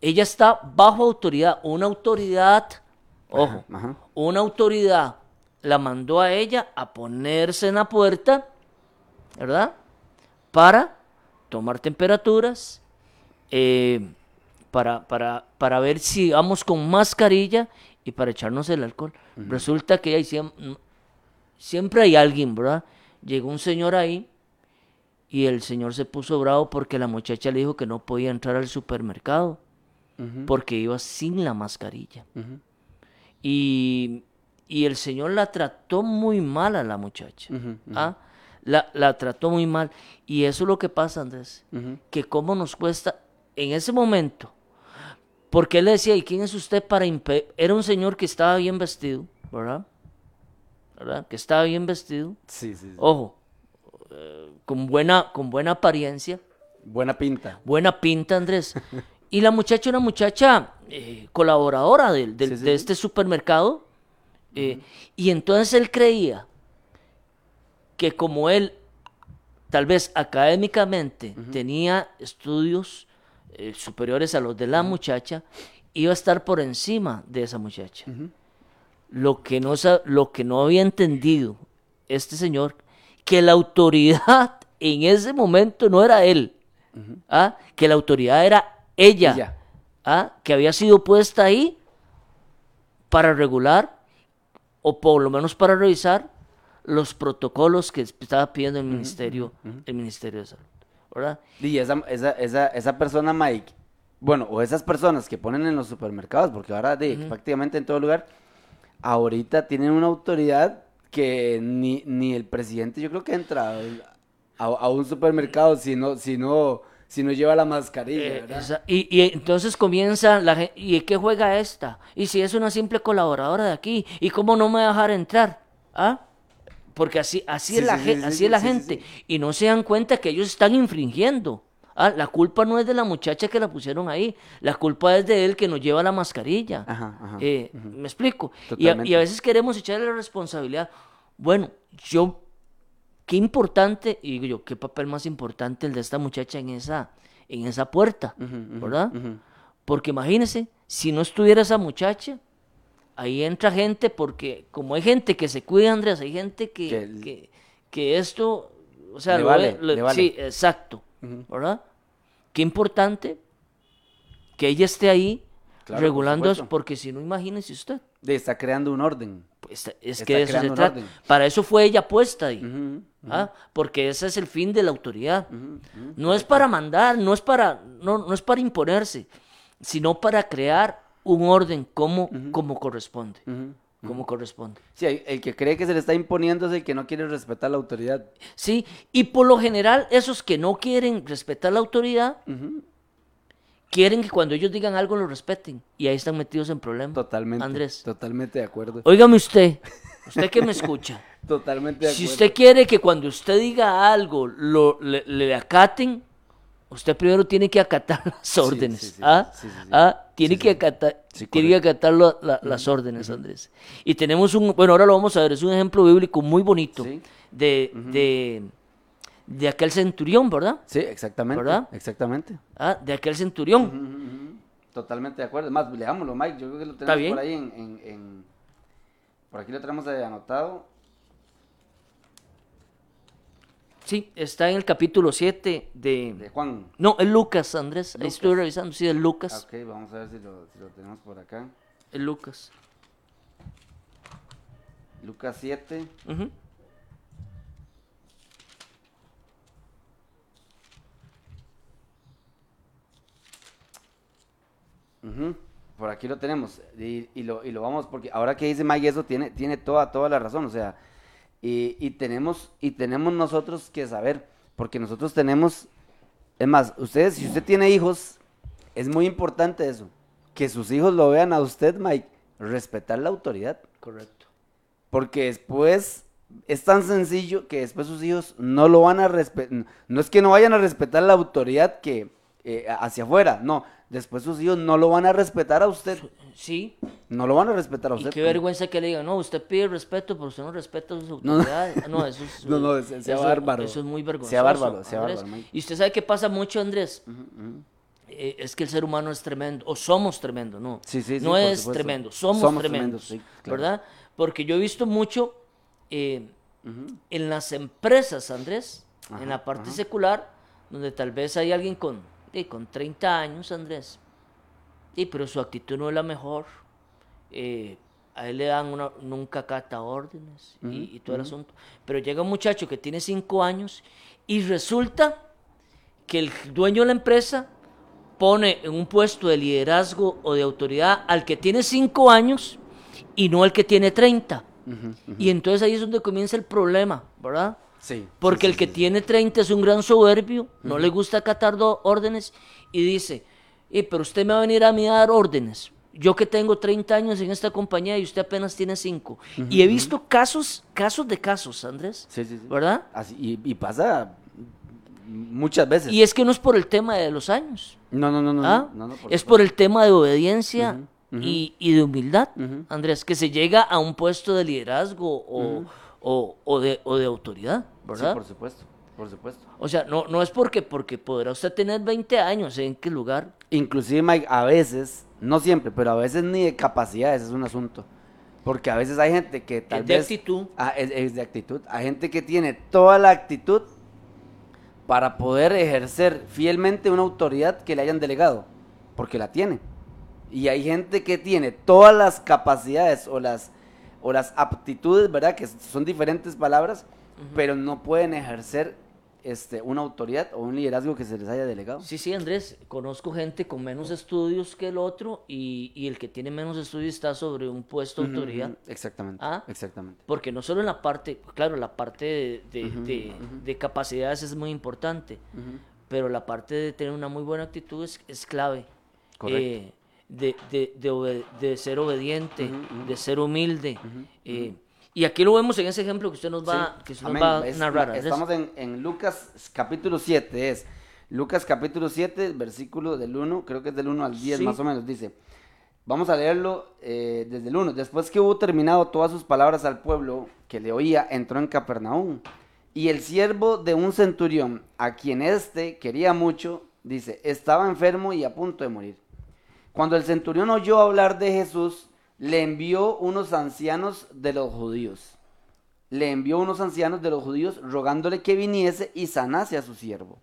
Ella está bajo autoridad, una autoridad, ojo, Ajá. una autoridad la mandó a ella a ponerse en la puerta, ¿verdad? Para tomar temperaturas, eh, para, para, para ver si vamos con mascarilla y para echarnos el alcohol. Resulta que hay siem- siempre hay alguien, ¿verdad? Llegó un señor ahí y el señor se puso bravo porque la muchacha le dijo que no podía entrar al supermercado porque iba sin la mascarilla. Y, y el señor la trató muy mal a la muchacha. ¿ah? La, la trató muy mal. Y eso es lo que pasa, Andrés. Que cómo nos cuesta en ese momento. Porque él le decía, ¿y quién es usted para impedir? Era un señor que estaba bien vestido, ¿verdad? ¿Verdad? Que estaba bien vestido. Sí, sí, sí. Ojo, eh, con, buena, con buena apariencia. Buena pinta. Buena pinta, Andrés. Y la muchacha, una muchacha eh, colaboradora Sí, sí, de este supermercado. Eh, Y entonces él creía que como él, tal vez académicamente, tenía estudios eh, superiores a los de la muchacha, iba a estar por encima de esa muchacha. Lo que no, lo que no había entendido este señor, que la autoridad en ese momento no era él, ¿ah? que la autoridad era ella, Ella. ¿ah? que había sido puesta ahí para regular o por lo menos para revisar los protocolos que estaba pidiendo el ministerio, el ministerio de salud, ¿verdad? Y esa, esa, esa, esa persona, Mike, bueno, o esas personas que ponen en los supermercados, porque ahora de, prácticamente en todo lugar, ahorita tienen una autoridad que ni, ni el presidente yo creo que entra a, a un supermercado si no, si no, si no lleva la mascarilla, Eh, ¿verdad? esa- y, y entonces comienza la gente, ¿y qué juega esta? ¿Y si es una simple colaboradora de aquí? ¿Y cómo no me va a dejar entrar? ¿Ah? Porque así, así Sí, es la, sí, así sí, es la gente. Y no se dan cuenta que ellos están infringiendo. Ah, la culpa no es de la muchacha que la pusieron ahí. La culpa es de él que nos lleva la mascarilla. Ajá, ajá, Eh, ¿Me explico? Y a, Totalmente. y a veces queremos echarle la responsabilidad. Bueno, yo qué importante, y digo yo, qué papel más importante el de esta muchacha en esa, en esa puerta, ¿verdad? Porque imagínense, si no estuviera esa muchacha, ahí entra gente, porque como hay gente que se cuida, Andrés, hay gente que, Que el- que, que esto, o sea, Le lo vale, ve- lo- le vale. sí, exacto, ¿verdad? Qué importante que ella esté ahí Claro, por regulando eso, supuesto. porque si no, imagínese usted. Está creando un orden. Pues, es Está que de eso se trata. Para eso fue ella puesta ahí. ¿ah? Porque ese es el fin de la autoridad. No es para mandar, no es para, no, no es para imponerse, sino para crear un orden como, como corresponde. Como corresponde. Sí, el que cree que se le está imponiendo es el que no quiere respetar la autoridad. Sí, y por lo general, esos que no quieren respetar la autoridad, quieren que cuando ellos digan algo lo respeten y ahí están metidos en problemas. Totalmente. Andrés. Totalmente de acuerdo. Óigame usted, usted que me escucha. Totalmente de Si acuerdo. usted quiere que cuando usted diga algo lo, le, le acaten, usted primero tiene que acatar las órdenes. sí, sí, sí, sí, sí. Tiene, que acatar, tiene que acatar la- las órdenes, Andrés. Y tenemos un, bueno, ahora lo vamos a ver, es un ejemplo bíblico muy bonito Sí. de, de, de aquel centurión, ¿verdad? Sí, exactamente. ¿Verdad? Exactamente. ¿Ah? De aquel centurión. Totalmente de acuerdo. Es más, leámoslo, Mike. Yo creo que lo tenemos por ahí en, en- en- Por aquí lo tenemos anotado. Sí, está en el capítulo 7 De de... Juan. No, es Lucas, Andrés. Ahí Lucas. estoy revisando, sí, es Lucas. Ok, vamos a ver si lo, si lo tenemos por acá. Es Lucas. Lucas 7. Por aquí lo tenemos. Y, y lo, y lo vamos, porque ahora que dice Mike eso tiene, tiene toda, toda la razón. O sea, y, y tenemos, y tenemos nosotros que saber, porque nosotros tenemos, es más, ustedes, si usted tiene hijos, es muy importante eso, que sus hijos lo vean a usted, Mike, respetar la autoridad. Correcto. Porque después es tan sencillo que después sus hijos no lo van a respetar. No es que no vayan a respetar la autoridad que eh, hacia afuera, no. Después sus hijos no lo van a respetar a usted. Sí, No lo van a respetar a y usted. qué vergüenza que le digan, no, usted pide respeto, pero usted no respeta a sus No, no. autoridades. No, eso es, No, no, sea- sea eso- bárbaro. Eso es muy vergonzoso. Sea bárbaro, sea Andrés. bárbaro. Y usted sabe qué pasa mucho, Andrés. Eh, es que el ser humano es tremendo, o somos tremendo, ¿no? Sí, sí, sí, no es supuesto. tremendo, somos, Somos tremendos, tremendos, claro. ¿verdad? Porque yo he visto mucho eh, en las empresas, Andrés, en la parte secular, donde tal vez hay alguien con, eh, con 30 años, Andrés, y pero su actitud no es la mejor. eh, a él le dan una, nunca cata órdenes y, y todo el asunto. Pero llega un muchacho que tiene 5 años y resulta que el dueño de la empresa pone en un puesto de liderazgo o de autoridad al que tiene 5 años y no al que tiene 30. Y entonces ahí es donde comienza el problema, ¿verdad? Sí. Porque sí, el que sí, tiene 30 es un gran soberbio, no le gusta acatar órdenes y dice, "Eh, pero usted me va a venir a mí a dar órdenes. Yo que tengo 30 años en esta compañía y usted apenas tiene 5. Y he visto casos, casos de casos, Andrés. Sí, sí, sí. ¿Verdad? Así, y, y pasa muchas veces. Y es que no es por el tema de los años. No, no, no, no. ¿ah? no, no, es por el tema de obediencia. Y, y de humildad. Andrés, que se llega a un puesto de liderazgo o, o- o de, o de autoridad, Sí, ¿verdad? por supuesto, por supuesto. O sea, no, no es porque, porque podrá usted tener 20 años en qué lugar. Inclusive, Mike, a veces, no siempre, pero a veces ni de capacidades es un asunto. Porque a veces hay gente que tal Es de vez... actitud. Ah, es, es de actitud. Hay gente que tiene toda la actitud para poder ejercer fielmente una autoridad que le hayan delegado. Porque la tiene. Y hay gente que tiene todas las capacidades o las, o las aptitudes, ¿verdad? Que son diferentes palabras, pero no pueden ejercer este, una autoridad o un liderazgo que se les haya delegado. Sí, sí, Andrés, conozco gente con menos estudios que el otro y, y el que tiene menos estudios está sobre un puesto de autoridad. Exactamente. Ah. Exactamente. Porque no solo en la parte, claro, la parte de, de- de- de capacidades es muy importante, pero la parte de tener una muy buena actitud es, es clave. Correcto. Eh, de, de- de ser obediente, de ser humilde. eh, y aquí lo vemos en ese ejemplo que usted nos va, Sí, que usted nos va a Es- narrar. Andrés. Estamos en, en Lucas capítulo 7, es Lucas capítulo 7, versículo del 1, creo que es del 1 al 10 Sí. más o menos, dice. Vamos a leerlo eh, desde el 1. Después que hubo terminado todas sus palabras al pueblo que le oía, entró en Capernaum. Y el siervo de un centurión, a quien éste quería mucho, dice, estaba enfermo y a punto de morir. Cuando el centurión oyó hablar de Jesús, le envió unos ancianos de los judíos. Le envió unos ancianos de los judíos rogándole que viniese y sanase a su siervo.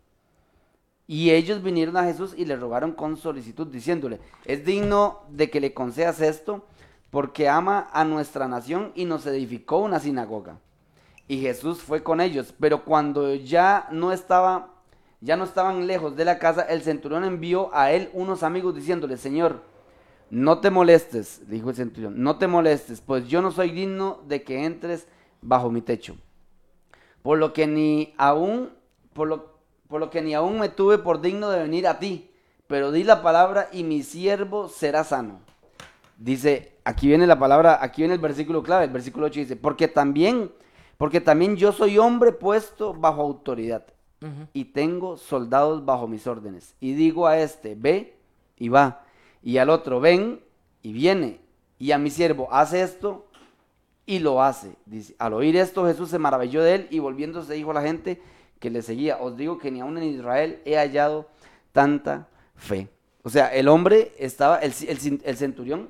Y ellos vinieron a Jesús y le rogaron con solicitud, diciéndole, es digno de que le concedas esto, porque ama a nuestra nación y nos edificó una sinagoga. Y Jesús fue con ellos, pero cuando ya no estaba, ya no estaban lejos de la casa, el centurión envió a él unos amigos diciéndole, Señor, no te molestes, dijo el centurión, no te molestes, pues yo no soy digno de que entres bajo mi techo. Por lo que ni aún, por lo, por lo que ni aún me tuve por digno de venir a ti, pero di la palabra y mi siervo será sano. Dice, aquí viene la palabra, aquí viene el versículo clave, el versículo 8 dice, porque también, porque también yo soy hombre puesto bajo autoridad y tengo soldados bajo mis órdenes. Y digo a este, ve y va, y al otro, ven y viene, y a mi siervo, hace esto y lo hace. Dice, al oír esto Jesús se maravilló de él y volviéndose dijo a la gente que le seguía, os digo que ni aún en Israel he hallado tanta fe. O sea, el hombre estaba, el, el, centurión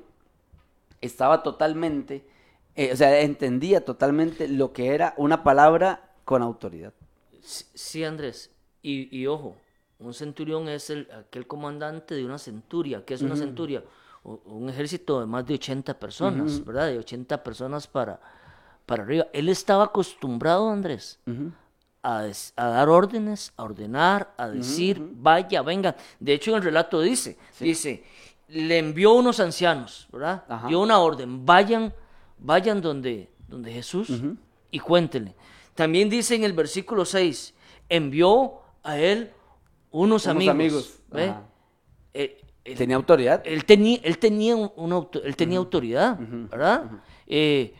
estaba totalmente, eh, o sea, entendía totalmente lo que era una palabra con autoridad. Sí, Andrés, y, y ojo, un centurión es el, aquel comandante de una centuria. ¿Qué es una centuria? un ejército de más de 80 personas, ¿verdad? De 80 personas para, para arriba. Él estaba acostumbrado, Andrés, a, dar órdenes, a ordenar, a decir, vaya, venga. De hecho, en el relato dice, dice, le envió unos ancianos, ¿verdad? Dio una orden, vayan, vayan donde, donde Jesús y cuéntenle. También dice en el versículo 6, envió a él unos, amigos. ¿ve? tenía autoridad. Él tenía, él tenía, una, él tenía autoridad, ¿verdad? Eh,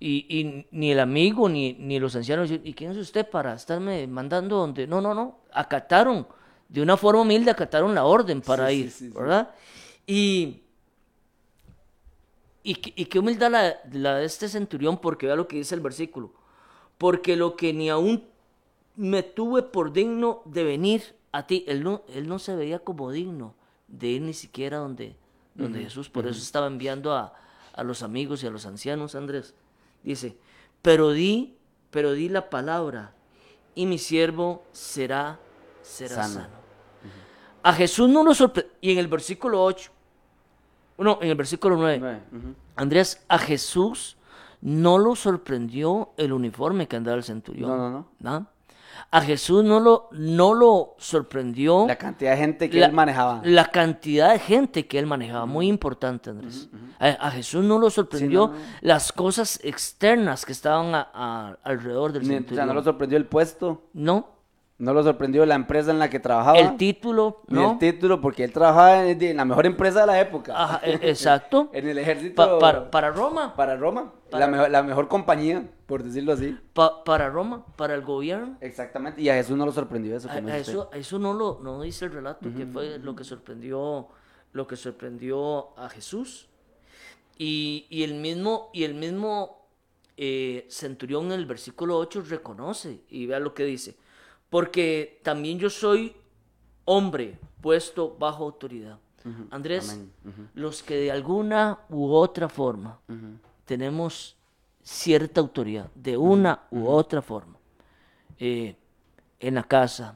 y, ni el amigo ni, ni los ancianos, ¿y quién es usted para estarme mandando donde? No, no, no, acataron, de una forma humilde acataron la orden para ir, ¿verdad? Y, y, qué humildad la, la de este centurión, porque vea lo que dice el versículo, porque lo que ni aún me tuve por digno de venir a ti, él no, él no se veía como digno de ir ni siquiera donde, donde Jesús. Por eso estaba enviando a, a, los amigos y a los ancianos, Andrés. Dice, pero di, pero di la palabra y mi siervo será, será sano. A Jesús no lo sorprendió. Y en el versículo 8, no, en el versículo 9, Andrés, a Jesús no lo sorprendió el uniforme que andaba el centurión. No, no, no. ¿no? A Jesús no lo, no lo sorprendió. La cantidad de gente que él manejaba. La cantidad de gente que él manejaba, muy importante, Andrés. a, Jesús no lo sorprendió las cosas externas que estaban alrededor del centurión. O sea, no lo sorprendió el puesto. No, no lo sorprendió la empresa en la que trabajaba. El título, ¿no? el título, porque él trabajaba en, la mejor empresa de la época. Ajá, e, exacto. en el ejército. para, Roma. Para Roma. la, mejor, la mejor compañía, por decirlo así. para Roma, para el gobierno. Exactamente. Y a Jesús no lo sorprendió eso. A, eso, eso no lo no dice el relato, que fue lo que sorprendió lo que sorprendió a Jesús. Y, y el mismo, y el mismo eh, centurión en el versículo 8 reconoce, y vea lo que dice porque también yo soy hombre puesto bajo autoridad. Andrés, los que de alguna u otra forma tenemos cierta autoridad, de una u otra forma, eh, en la casa,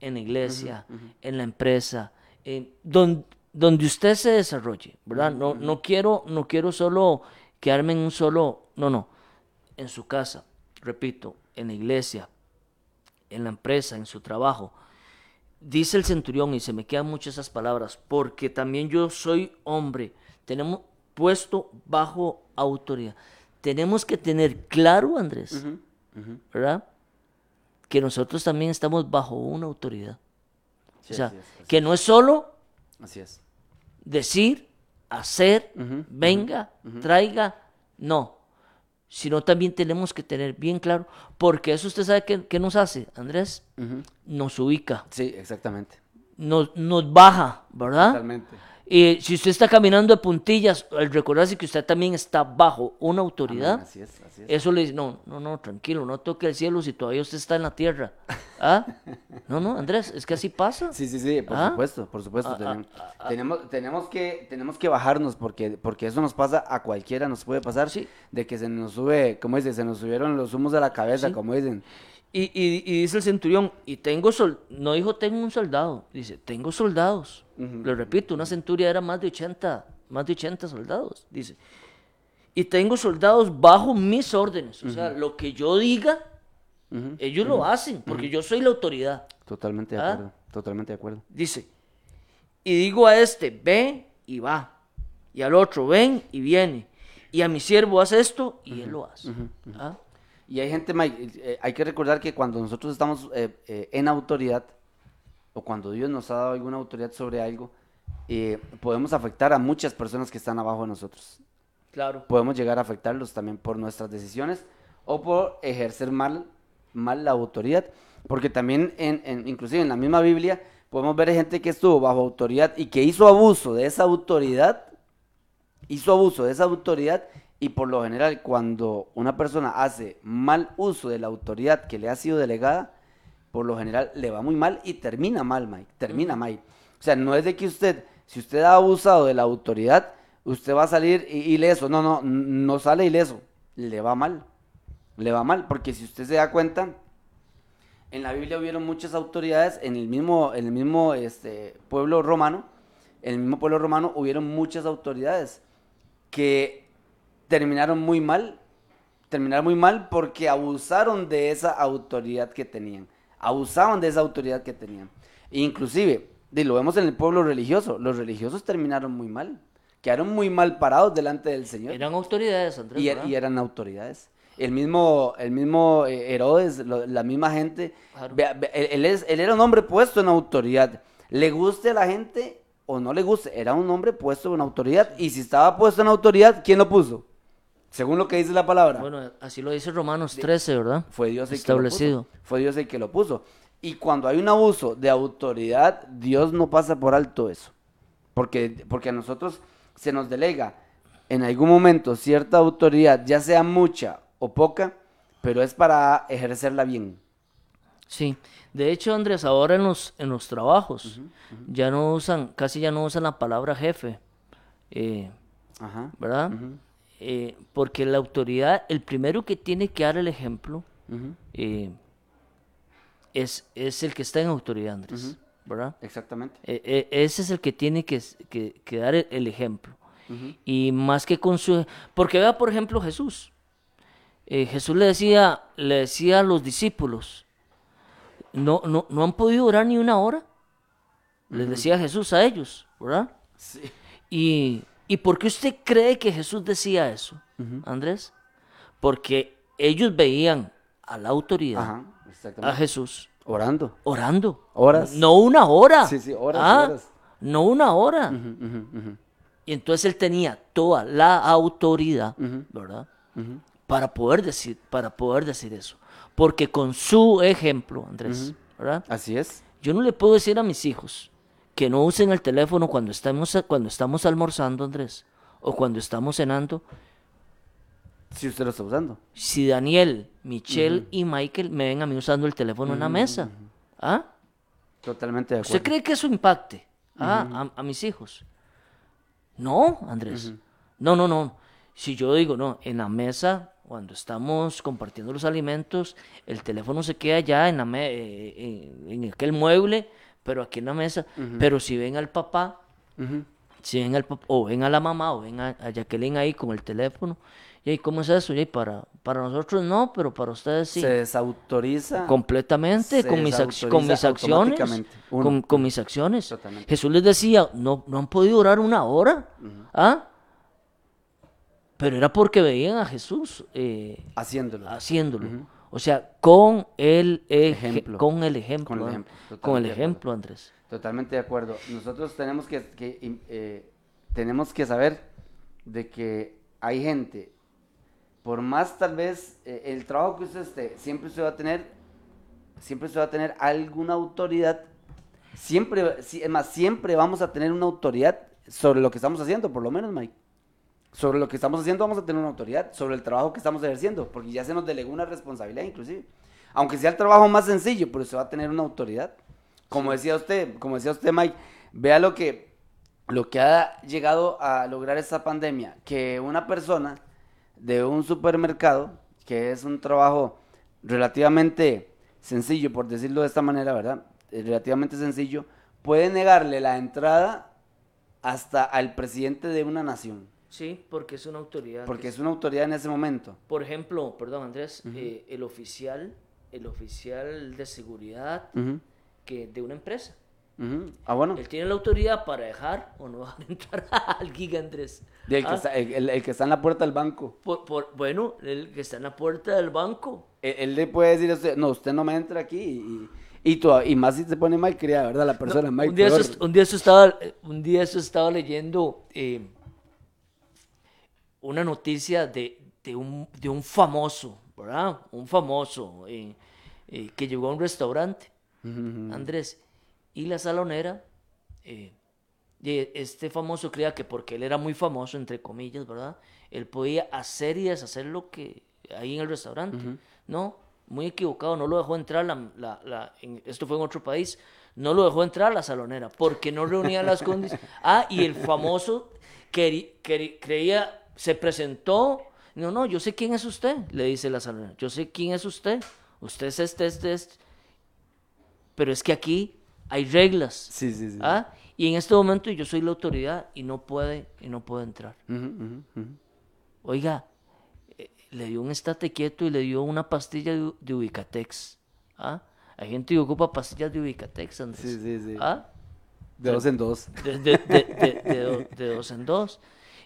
en la iglesia, en la empresa, donde, donde, usted se desarrolle, ¿verdad? No, no, quiero, no quiero solo quedarme en un solo, no, no, en su casa, repito, en la iglesia, en la empresa, en su trabajo. Dice el centurión, y se me quedan muchas esas palabras, porque también yo soy hombre, tenemos puesto bajo autoridad. Tenemos que tener claro, Andrés, ¿verdad? Que nosotros también estamos bajo una autoridad. o sea, que no es solo así es. decir, hacer, venga, traiga, no sino también tenemos que tener bien claro, porque eso usted sabe qué, nos hace, Andrés, nos ubica. Sí, exactamente. Nos, nos baja, ¿verdad? Totalmente. Y si usted está caminando de puntillas, al recordarse que usted también está bajo una autoridad, eso le dice, no, no, no, tranquilo, no toque el cielo si todavía usted está en la tierra. ¿Ah? No, no, Andrés, es que así pasa. Sí, sí, sí, por ¿Ah? supuesto, por supuesto. Ah, ah, tenemos, tenemos, que, tenemos que bajarnos porque, porque eso nos pasa a cualquiera, nos puede pasar, sí. de que se nos sube, como dice, se nos subieron los humos de la cabeza, como dicen. Y, y, dice el centurión, y tengo sol, no dijo tengo un soldado, dice, tengo soldados. Lo repito, una centuria era más de 80, más de 80 soldados, dice. Y tengo soldados bajo mis órdenes, o sea, lo que yo diga, ellos lo hacen, porque yo soy la autoridad. Totalmente de ¿Ah? acuerdo, totalmente de acuerdo. Dice, y digo a este, ve y va, y al otro, ven y viene, y a mi siervo hace esto, y él lo hace. ¿Ah? Y hay gente, Mike, eh, hay que recordar que cuando nosotros estamos eh, eh, en autoridad, o cuando Dios nos ha dado alguna autoridad sobre algo, eh, podemos afectar a muchas personas que están abajo de nosotros. Claro. Podemos llegar a afectarlos también por nuestras decisiones o por ejercer mal, mal la autoridad. Porque también, en, en- inclusive en la misma Biblia, podemos ver gente que estuvo bajo autoridad y que hizo abuso de esa autoridad, hizo abuso de esa autoridad y por lo general cuando una persona hace mal uso de la autoridad que le ha sido delegada, por lo general le va muy mal y termina mal, Mike, termina mal. O sea, no es de que usted, si usted ha abusado de la autoridad, usted va a salir ileso, no, no, no sale ileso, le va mal, le va mal, porque si usted se da cuenta, en la Biblia hubieron muchas autoridades, en el mismo, en el mismo este, pueblo romano, en el mismo pueblo romano hubieron muchas autoridades que terminaron muy mal, terminaron muy mal porque abusaron de esa autoridad que tenían, abusaban de esa autoridad que tenían. Inclusive, y lo vemos en el pueblo religioso, los religiosos terminaron muy mal, quedaron muy mal parados delante del Señor Eran autoridades, Andrés. y, er- eran autoridades. El mismo, el mismo eh, Herodes, lo- la misma gente, Claro. él es- él era un hombre puesto en autoridad. Le guste a la gente o no le guste, era un hombre puesto en autoridad. Y si estaba puesto en autoridad, ¿quién lo puso? Según lo que dice la palabra. Bueno, así lo dice Romanos 13, ¿verdad? Fue Dios el Establecido. que lo puso. Fue Dios el que lo puso. Y cuando hay un abuso de autoridad, Dios no pasa por alto eso. Porque, porque a nosotros se nos delega en algún momento cierta autoridad, ya sea mucha o poca, pero es para ejercerla bien. Sí, de hecho, Andrés, ahora en los, en los trabajos ya no usan, casi ya no usan la palabra jefe, eh, Ajá. ¿verdad? Eh, porque la autoridad, el primero que tiene que dar el ejemplo eh, es, es el que está en autoridad, Andrés, ¿verdad? Exactamente. Eh, ese es el que tiene que, que- que dar el, el ejemplo. Y más que con su... Porque vea, por ejemplo, Jesús. Jesús le decía, le decía a los discípulos, no, no, no han podido orar ni una hora. Les decía Jesús a ellos, ¿verdad? Sí. Y, ¿Y por qué usted cree que Jesús decía eso, Andrés? Porque ellos veían a la autoridad, Ajá, a. Jesús, Orando. orando. Horas. No una hora. Sí, sí, horas, Ah, horas. No una hora. Y entonces él tenía toda la autoridad. ¿verdad? Para poder decir, para poder decir eso. Porque con su ejemplo, Andrés, ¿verdad? Así es. Yo no le puedo decir a mis hijos que no usen el teléfono cuando estamos, cuando estamos almorzando, Andrés, o cuando estamos cenando. Si usted lo está usando. Si Daniel, Michelle y Michael me ven a mí usando el teléfono en la mesa, ¿ah? Totalmente de acuerdo. ¿Usted cree que eso impacte ah, a, a mis hijos? No, Andrés. No, no, no. Si yo digo, no, en la mesa, cuando estamos compartiendo los alimentos, el teléfono se queda ya en, la eh, en, en aquel mueble, pero aquí en la mesa. Pero si ven al papá, si ven al papá, o ven a la mamá, o ven a, a Jacqueline ahí con el teléfono, y ahí, ¿cómo es eso? Y ahí, para, para nosotros no, pero para ustedes sí. Se desautoriza. Completamente, se con mis, con mis acciones. Con, con mis acciones. Totalmente. Jesús les decía, no, no han podido orar una hora. ¿Ah? Pero era porque veían a Jesús eh, Haciéndolo. haciéndolo. O sea, con el eje- Ejemplo. con el ejemplo. Con el ejemplo, Con el ejemplo, Andrés. Totalmente de acuerdo. Nosotros tenemos que, eh, tenemos que saber de que hay gente, por más tal vez eh, el trabajo que usted esté, siempre usted va a tener, siempre usted va a tener alguna autoridad, siempre, es más, siempre vamos a tener una autoridad sobre lo que estamos haciendo, por lo menos, Mike. Sobre lo que estamos haciendo vamos a tener una autoridad, sobre el trabajo que estamos ejerciendo, porque ya se nos delegó una responsabilidad inclusive. Aunque sea el trabajo más sencillo, pero usted va a tener una autoridad. Como decía usted, como decía usted, Mike, vea lo que, lo que ha llegado a lograr esta pandemia, que una persona de un supermercado, que es un trabajo relativamente sencillo, por decirlo de esta manera, ¿verdad? Eh, Relativamente sencillo, puede negarle la entrada hasta al presidente de una nación, Sí, porque es una autoridad. porque que es una autoridad en ese momento. Por ejemplo, perdón Andrés, eh, el oficial, el oficial de seguridad Ujú, que de una empresa. ujú. Ah, bueno. Él tiene la autoridad para dejar o no dejar entrar al giga Andrés. Que Ah, está- el- el- el que está en la puerta del banco. por- por- bueno, el que está en la puerta del banco. Él, él le puede decir a usted, no, usted no me entra aquí. Y, Y, toda- y más si se pone mal criada, ¿verdad? La persona mal un, día eso, un día eso estaba, un día eso estaba leyendo eh, una noticia de, de un, de un famoso, ¿verdad? Un famoso eh, eh, que llegó a un restaurante, Andrés, y la salonera, eh, y este famoso creía que porque él era muy famoso, entre comillas, ¿verdad? Él podía hacer y deshacer lo que ahí en el restaurante. No, muy equivocado, no lo dejó entrar, la, la- la- en- esto fue en otro país, no lo dejó entrar la salonera porque no reunía las condiciones. Ah, y el famoso creía, se presentó, no, no, yo sé quién es usted, le dice la salonera, yo sé quién es usted, usted es este, este, este, pero es que aquí hay reglas. Sí, sí, sí. ¿Ah? Y en este momento yo soy la autoridad y no puede, y no puede entrar. Oiga, eh, le dio un estate quieto y le dio una pastilla de, de Ubicatex. ¿Ah? Hay gente que ocupa pastillas de Ubicatex, Andrés. Sí, sí, sí. ¿Ah? De dos en dos. De, de- de- de dos en dos.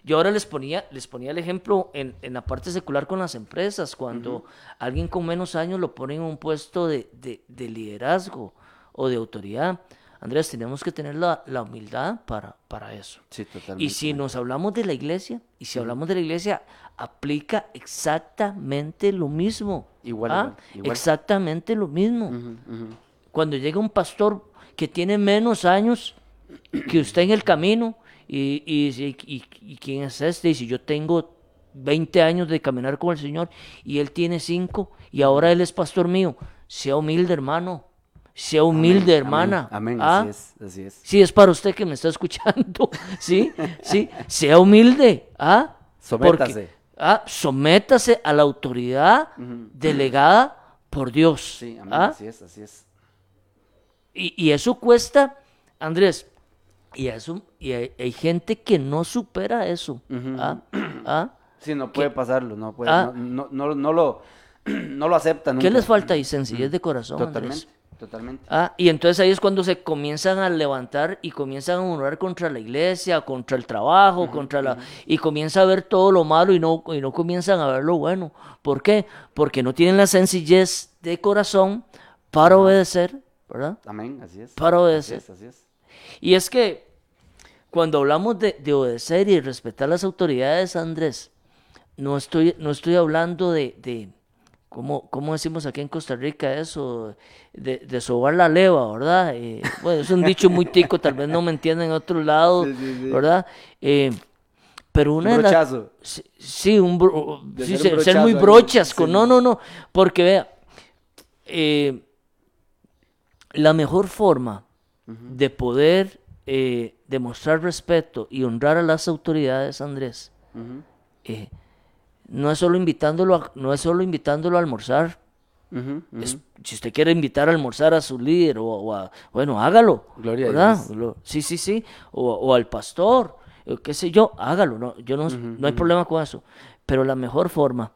Yo ahora les ponía, les ponía el ejemplo en, en la parte secular con las empresas, cuando alguien con menos años lo pone en un puesto de, de- de liderazgo o de autoridad. Andrés, tenemos que tener la, la humildad para, para eso. Sí, totalmente. Y si nos hablamos de la iglesia, y si hablamos de la iglesia, aplica exactamente lo mismo. Igual, ¿ah? igual. Exactamente lo mismo. Cuando llega un pastor que tiene menos años que usted en el camino, y, y, y- y- y quién es este, y si yo tengo 20 años de caminar con el Señor y él tiene 5 y ahora él es pastor mío, sea humilde hermano, sea humilde hermana. Amén, ¿ah? así es, así es. Sí, es para usted que me está escuchando. Sí, sí, sea humilde. ¿ah? Sométase. Porque, ah, sométase a la autoridad delegada por Dios. Sí, amén, ¿ah? así es, así es. Y, y eso cuesta, Andrés, y, eso, y hay, hay gente que no supera eso. ¿ah? ¿ah? Sí, no puede pasarlo, no puede, Ah. no, no, no, no lo, no lo acepta nunca. ¿Qué les falta ahí? Sencillez de corazón, Totalmente, Andrés. totalmente. Ah, y entonces ahí es cuando se comienzan a levantar y comienzan a murmurar contra la iglesia, contra el trabajo, contra la y comienza a ver todo lo malo y no y no comienzan a ver lo bueno. ¿Por qué? Porque no tienen la sencillez de corazón para obedecer, ¿verdad? Amén, así es. Para Así obedecer. es, así es. Y es que cuando hablamos de, de obedecer y respetar las autoridades, Andrés, no estoy, no estoy hablando de, de ¿cómo, cómo decimos aquí en Costa Rica eso? De, de sobar la leva, ¿verdad? Eh, bueno, es un dicho muy tico, tal vez no me entiendan en otro lado, Sí, sí, sí. ¿verdad? Eh, pero una Un de las... brochazo. Sí, sí, un bro- ser un ser, ser muy brochazo brochasco. sí. No, no, no. Porque vea, eh, la mejor forma de poder eh, demostrar respeto y honrar a las autoridades, Andrés, eh, no es solo invitándolo a, no es solo invitándolo a almorzar. Es- si usted quiere invitar a almorzar a su líder o, o a, bueno, hágalo. Gloria Sí, sí, sí. O, o al pastor, o qué sé yo, hágalo. No, yo no, no hay problema con eso. Pero la mejor forma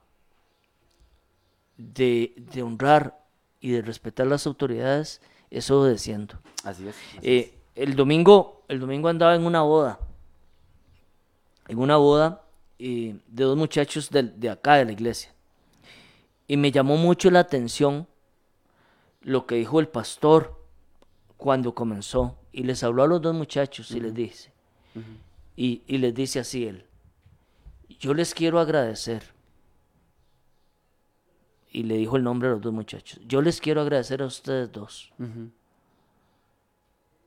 de, de honrar y de respetar las autoridades es obedeciendo. Así es. así Eh, el domingo, el domingo andaba en una boda, en una boda eh, de dos muchachos de, de acá de la iglesia. Y me llamó mucho la atención lo que dijo el pastor cuando comenzó. Y les habló a los dos muchachos y les dice, y, y les dice así él, yo les quiero agradecer. Y le dijo el nombre a los dos muchachos, yo les quiero agradecer a ustedes dos.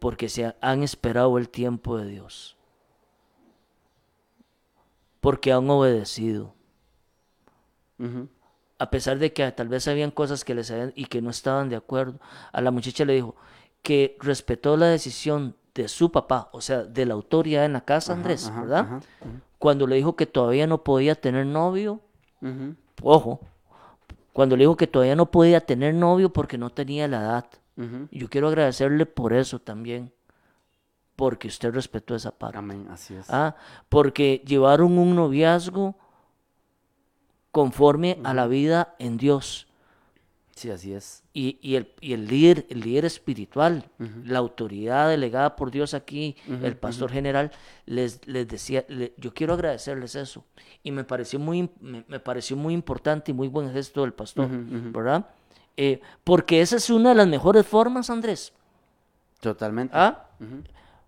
Porque se ha- han esperado el tiempo de Dios, porque han obedecido, a pesar de que tal vez habían cosas que les habían y que no estaban de acuerdo. A la muchacha le dijo que respetó la decisión de su papá, o sea, de la autoridad en la casa, Andrés, ajá, ¿verdad? ajá, Cuando le dijo que todavía no podía tener novio, ojo, cuando le dijo que todavía no podía tener novio porque no tenía la edad. Y Yo quiero agradecerle por eso también, porque usted respetó esa parte. Amén, así es. Ah, porque llevaron un noviazgo conforme a la vida en Dios. Sí, así es. Y, y el, y el líder, el líder espiritual, la autoridad delegada por Dios aquí, el pastor general, les, les decía, le- yo quiero agradecerles eso. Y me pareció muy, me, me pareció muy importante y muy buen gesto del pastor, ¿verdad? Eh, porque esa es una de las mejores formas, Andrés. Totalmente. ¿Ah?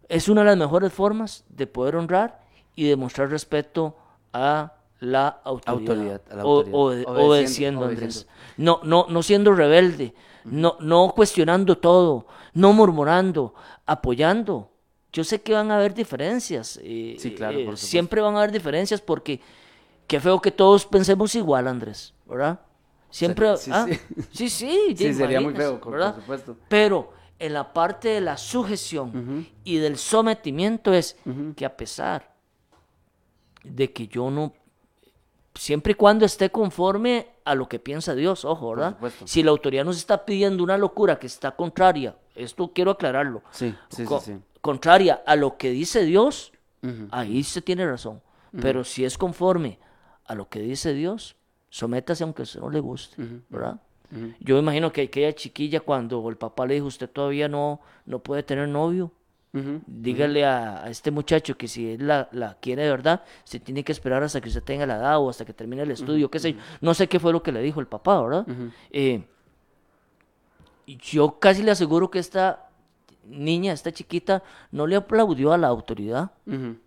Es una de las mejores formas de poder honrar y demostrar respeto a la autoridad. Autoridad, a la O- autoridad. o- Obedeciendo, obedeciendo, Andrés. obedeciendo. No, no, no siendo rebelde, no, no cuestionando todo, no murmurando, apoyando. Yo sé que van a haber diferencias. eh, Sí, claro, eh, por siempre van a haber diferencias porque qué feo que todos pensemos igual, Andrés, ¿verdad? Siempre, Sí, ah, sí. sí, sí, sería muy feo, por ¿verdad? supuesto. Pero en la parte de la sujeción y del sometimiento es que a pesar de que yo no, siempre y cuando esté conforme a lo que piensa Dios, ojo, ¿verdad? Si la autoridad nos está pidiendo una locura que está contraria, esto quiero aclararlo, Sí, sí, co- sí. contraria a lo que dice Dios, ahí se tiene razón. Pero si es conforme a lo que dice Dios, sométase aunque a usted no le guste, ¿verdad? Yo imagino que aquella chiquilla cuando el papá le dijo, usted todavía no, no puede tener novio, dígale a, a este muchacho que si él la, la quiere de verdad, se tiene que esperar hasta que usted tenga la edad o hasta que termine el estudio, qué sé yo. No sé qué fue lo que le dijo el papá, ¿verdad? Eh, yo casi le aseguro que esta niña, esta chiquita, no le aplaudió a la autoridad.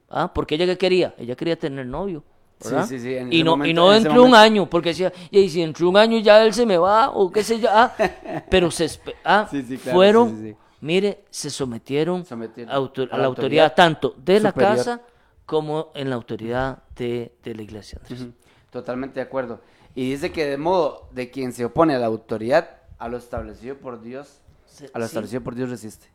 ¿Ah? Porque ella qué quería? Ella quería tener novio. Sí, ¿verdad? sí, sí, en y no, y no dentro de un momento- año, porque decía, y si dentro de un año ya él se me va, o qué sé yo. Ah, pero se ah, Sí, sí, claro, fueron, sí, mire, se sometieron, Sometieron a, autor- a a la autoridad, autoridad tanto de la casa como en la autoridad de, de la iglesia. Andrés. Ujú, Totalmente de acuerdo. Y dice que de modo de quien se opone a la autoridad, a lo establecido por Dios, a lo establecido por Dios resiste.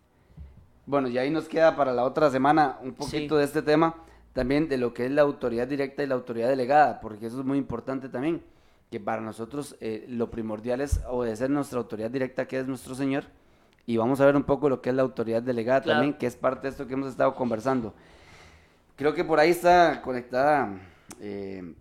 Bueno, y ahí nos queda para la otra semana un poquito de este tema, también de lo que es la autoridad directa y la autoridad delegada, porque eso es muy importante también, que para nosotros eh, lo primordial es obedecer nuestra autoridad directa, que es nuestro Señor, y vamos a ver un poco lo que es la autoridad delegada Claro. también, que es parte de esto que hemos estado conversando. Creo que por ahí está conectada eh,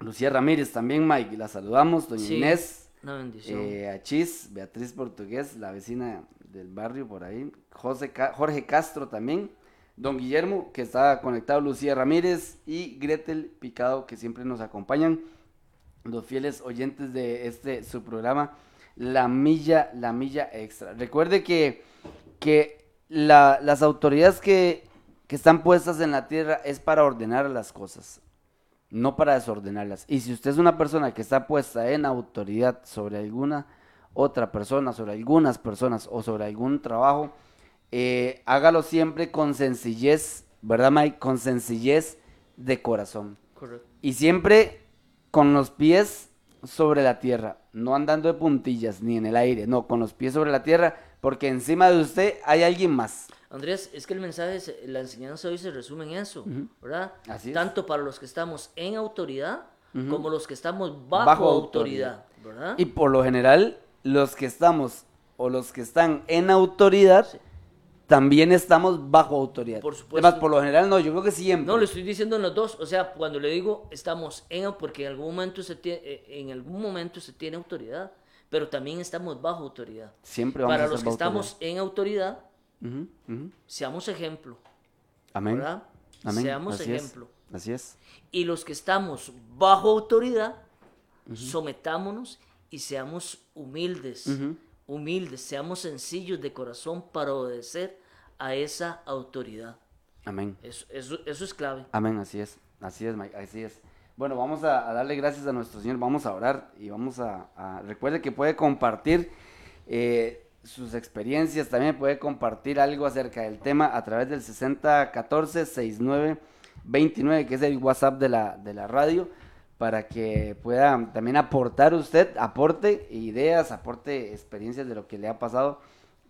Lucía Ramírez también, Mike. La saludamos, doña Sí, Inés, Una bendición. eh, Achis, Beatriz Portugués, la vecina del barrio por ahí, José Ca- Jorge Castro también, don Guillermo, que está conectado, Lucía Ramírez y Gretel Picado, que siempre nos acompañan, los fieles oyentes de este su programa, La Milla, La Milla Extra. Recuerde que, que la- las autoridades que, que están puestas en la tierra es para ordenar las cosas, no para desordenarlas. Y si usted es una persona que está puesta en autoridad sobre alguna otra persona, sobre algunas personas o sobre algún trabajo, eh, hágalo siempre con sencillez, ¿verdad, Mike? Con sencillez de corazón. Correcto. Y siempre con los pies sobre la tierra, no andando de puntillas ni en el aire, no, con los pies sobre la tierra, porque encima de usted hay alguien más. Andrés, es que el mensaje, la enseñanza hoy se resume en eso, ¿verdad? Así es. Tanto para los que estamos en autoridad como los que estamos bajo, Bajo autoridad, ¿verdad? Y por lo general, los que estamos o los que están en autoridad, también estamos bajo autoridad. Por supuesto. Además, por lo general no, yo creo que siempre. No, le estoy diciendo en los dos. O sea, cuando le digo estamos en, porque en algún momento se tiene, eh, en algún momento se tiene autoridad, pero también estamos bajo autoridad. Siempre vamos Para a los que estamos en autoridad, Ujú, ujú. seamos ejemplo. Amén. ¿Verdad? Amén. Seamos Así es, ejemplo. Así es. Y los que estamos bajo autoridad, sometámonos y seamos humildes. Humildes, seamos sencillos de corazón para obedecer a esa autoridad. Amén. Eso, eso, eso es clave. Amén, así es, así es, Mike, así es. Bueno, vamos a, a darle gracias a nuestro Señor, vamos a orar y vamos a, a- recuerde que puede compartir eh, sus experiencias, también puede compartir algo acerca del tema a través del 6014-6929, que es el WhatsApp de la, de la radio, para que pueda también aportar usted, aporte ideas, aporte experiencias de lo que le ha pasado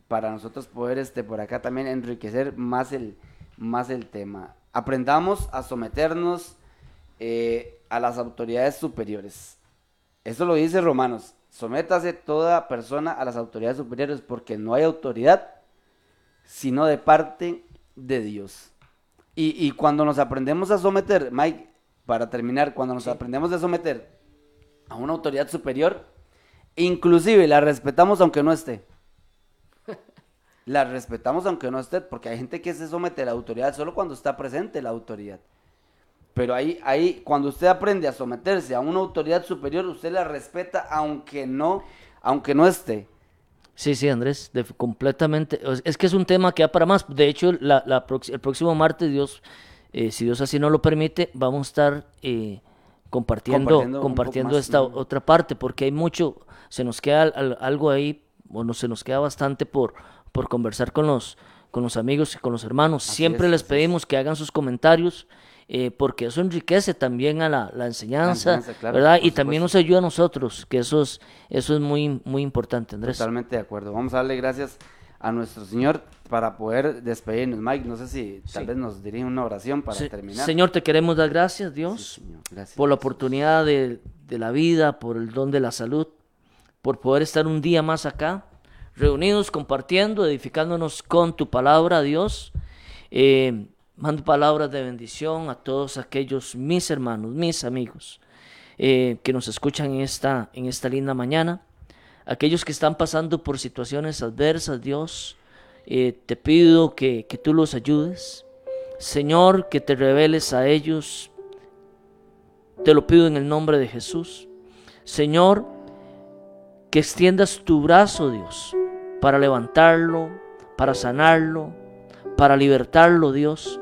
para nosotros poder este por acá también enriquecer más el más el tema. Aprendamos a someternos eh, a las autoridades superiores. Eso lo dice Romanos. Sométase toda persona a las autoridades superiores porque no hay autoridad sino de parte de Dios. Y, y cuando nos aprendemos a someter, Mike, para terminar, cuando nos aprendemos a someter a una autoridad superior, inclusive la respetamos aunque no esté. La respetamos aunque no esté, porque hay gente que se somete a la autoridad solo cuando está presente la autoridad. Pero ahí, ahí, cuando usted aprende a someterse a una autoridad superior, usted la respeta aunque no, aunque no esté. Sí, sí, Andrés, de- completamente. Es que es un tema que da para más. De hecho, la, la prox- el próximo martes, Dios, eh, si Dios así no lo permite, vamos a estar eh, compartiendo, Compartiendo más, esta otra parte, porque hay mucho, se nos queda al- al- algo ahí, o no, se nos queda bastante por, por conversar con los, con los amigos y con los hermanos. Siempre es, les es. pedimos que hagan sus comentarios. eh, porque eso enriquece también a la, la enseñanza, enseñanza, claro, ¿verdad? Y también nos ayuda a nosotros, que eso es, eso es muy, muy importante, Andrés. Totalmente de acuerdo. Vamos a darle gracias a nuestro Señor para poder despedirnos. Mike, no sé si tal Sí. vez nos dirige una oración para Se- terminar. Señor, te queremos dar gracias, Dios, gracias. por la oportunidad de, de la vida, por el don de la salud, por poder estar un día más acá, reunidos, compartiendo, edificándonos con tu palabra, Dios. Eh, mando palabras de bendición a todos aquellos mis hermanos, mis amigos, eh, que nos escuchan en esta, en esta linda mañana. Aquellos que están pasando por situaciones adversas, Dios, eh, te pido que, que tú los ayudes. Señor, que te reveles a ellos. Te lo pido en el nombre de Jesús. Señor, que extiendas tu brazo, Dios, para levantarlo, para sanarlo, para libertarlo, Dios.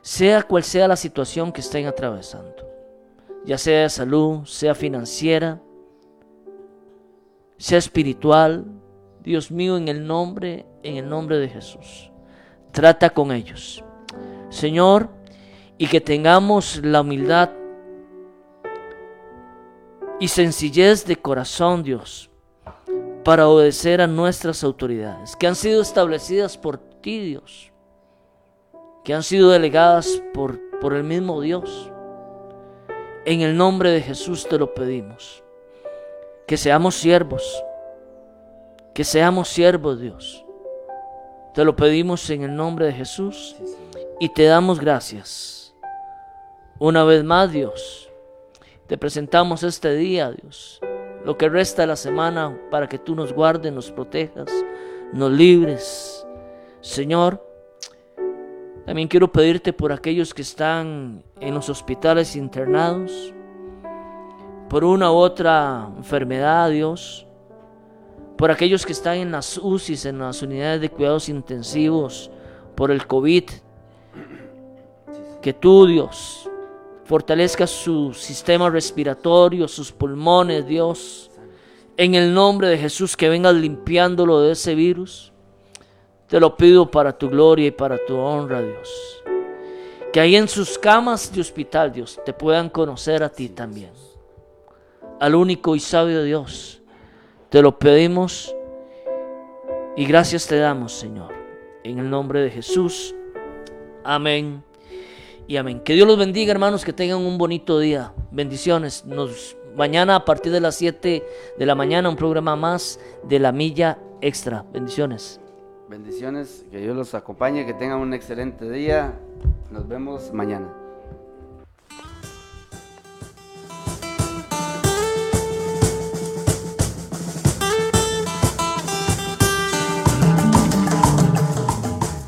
Sea cual sea la situación que estén atravesando, ya sea de salud, sea financiera, sea espiritual, Dios mío, en el nombre, en el nombre de Jesús. Trata con ellos. Señor, y que tengamos la humildad y sencillez de corazón, Dios, para obedecer a nuestras autoridades, que han sido establecidas por ti, Dios, que han sido delegadas por, por el mismo Dios. En el nombre de Jesús te lo pedimos. Que seamos siervos, que seamos siervos, Dios. Te lo pedimos en el nombre de Jesús y te damos gracias. Una vez más, Dios, te presentamos este día, Dios, lo que resta de la semana para que tú nos guardes, nos protejas, nos libres. Señor, también quiero pedirte por aquellos que están en los hospitales internados, por una u otra enfermedad, Dios, por aquellos que están en las UCIs, en las unidades de cuidados intensivos, por el COVID, que tú, Dios, fortalezcas su sistema respiratorio, sus pulmones, Dios, en el nombre de Jesús, que vengas limpiándolo de ese virus. Te lo pido para tu gloria y para tu honra, Dios. Que ahí en sus camas de hospital, Dios, te puedan conocer a ti también. Al único y sabio Dios. Te lo pedimos y gracias te damos, Señor. En el nombre de Jesús. Amén. Y amén. Que Dios los bendiga, hermanos, que tengan un bonito día. Bendiciones. Nos mañana a partir de las 7 de la mañana un programa más de la milla extra. Bendiciones. Bendiciones, que Dios los acompañe, que tengan un excelente día. Nos vemos mañana.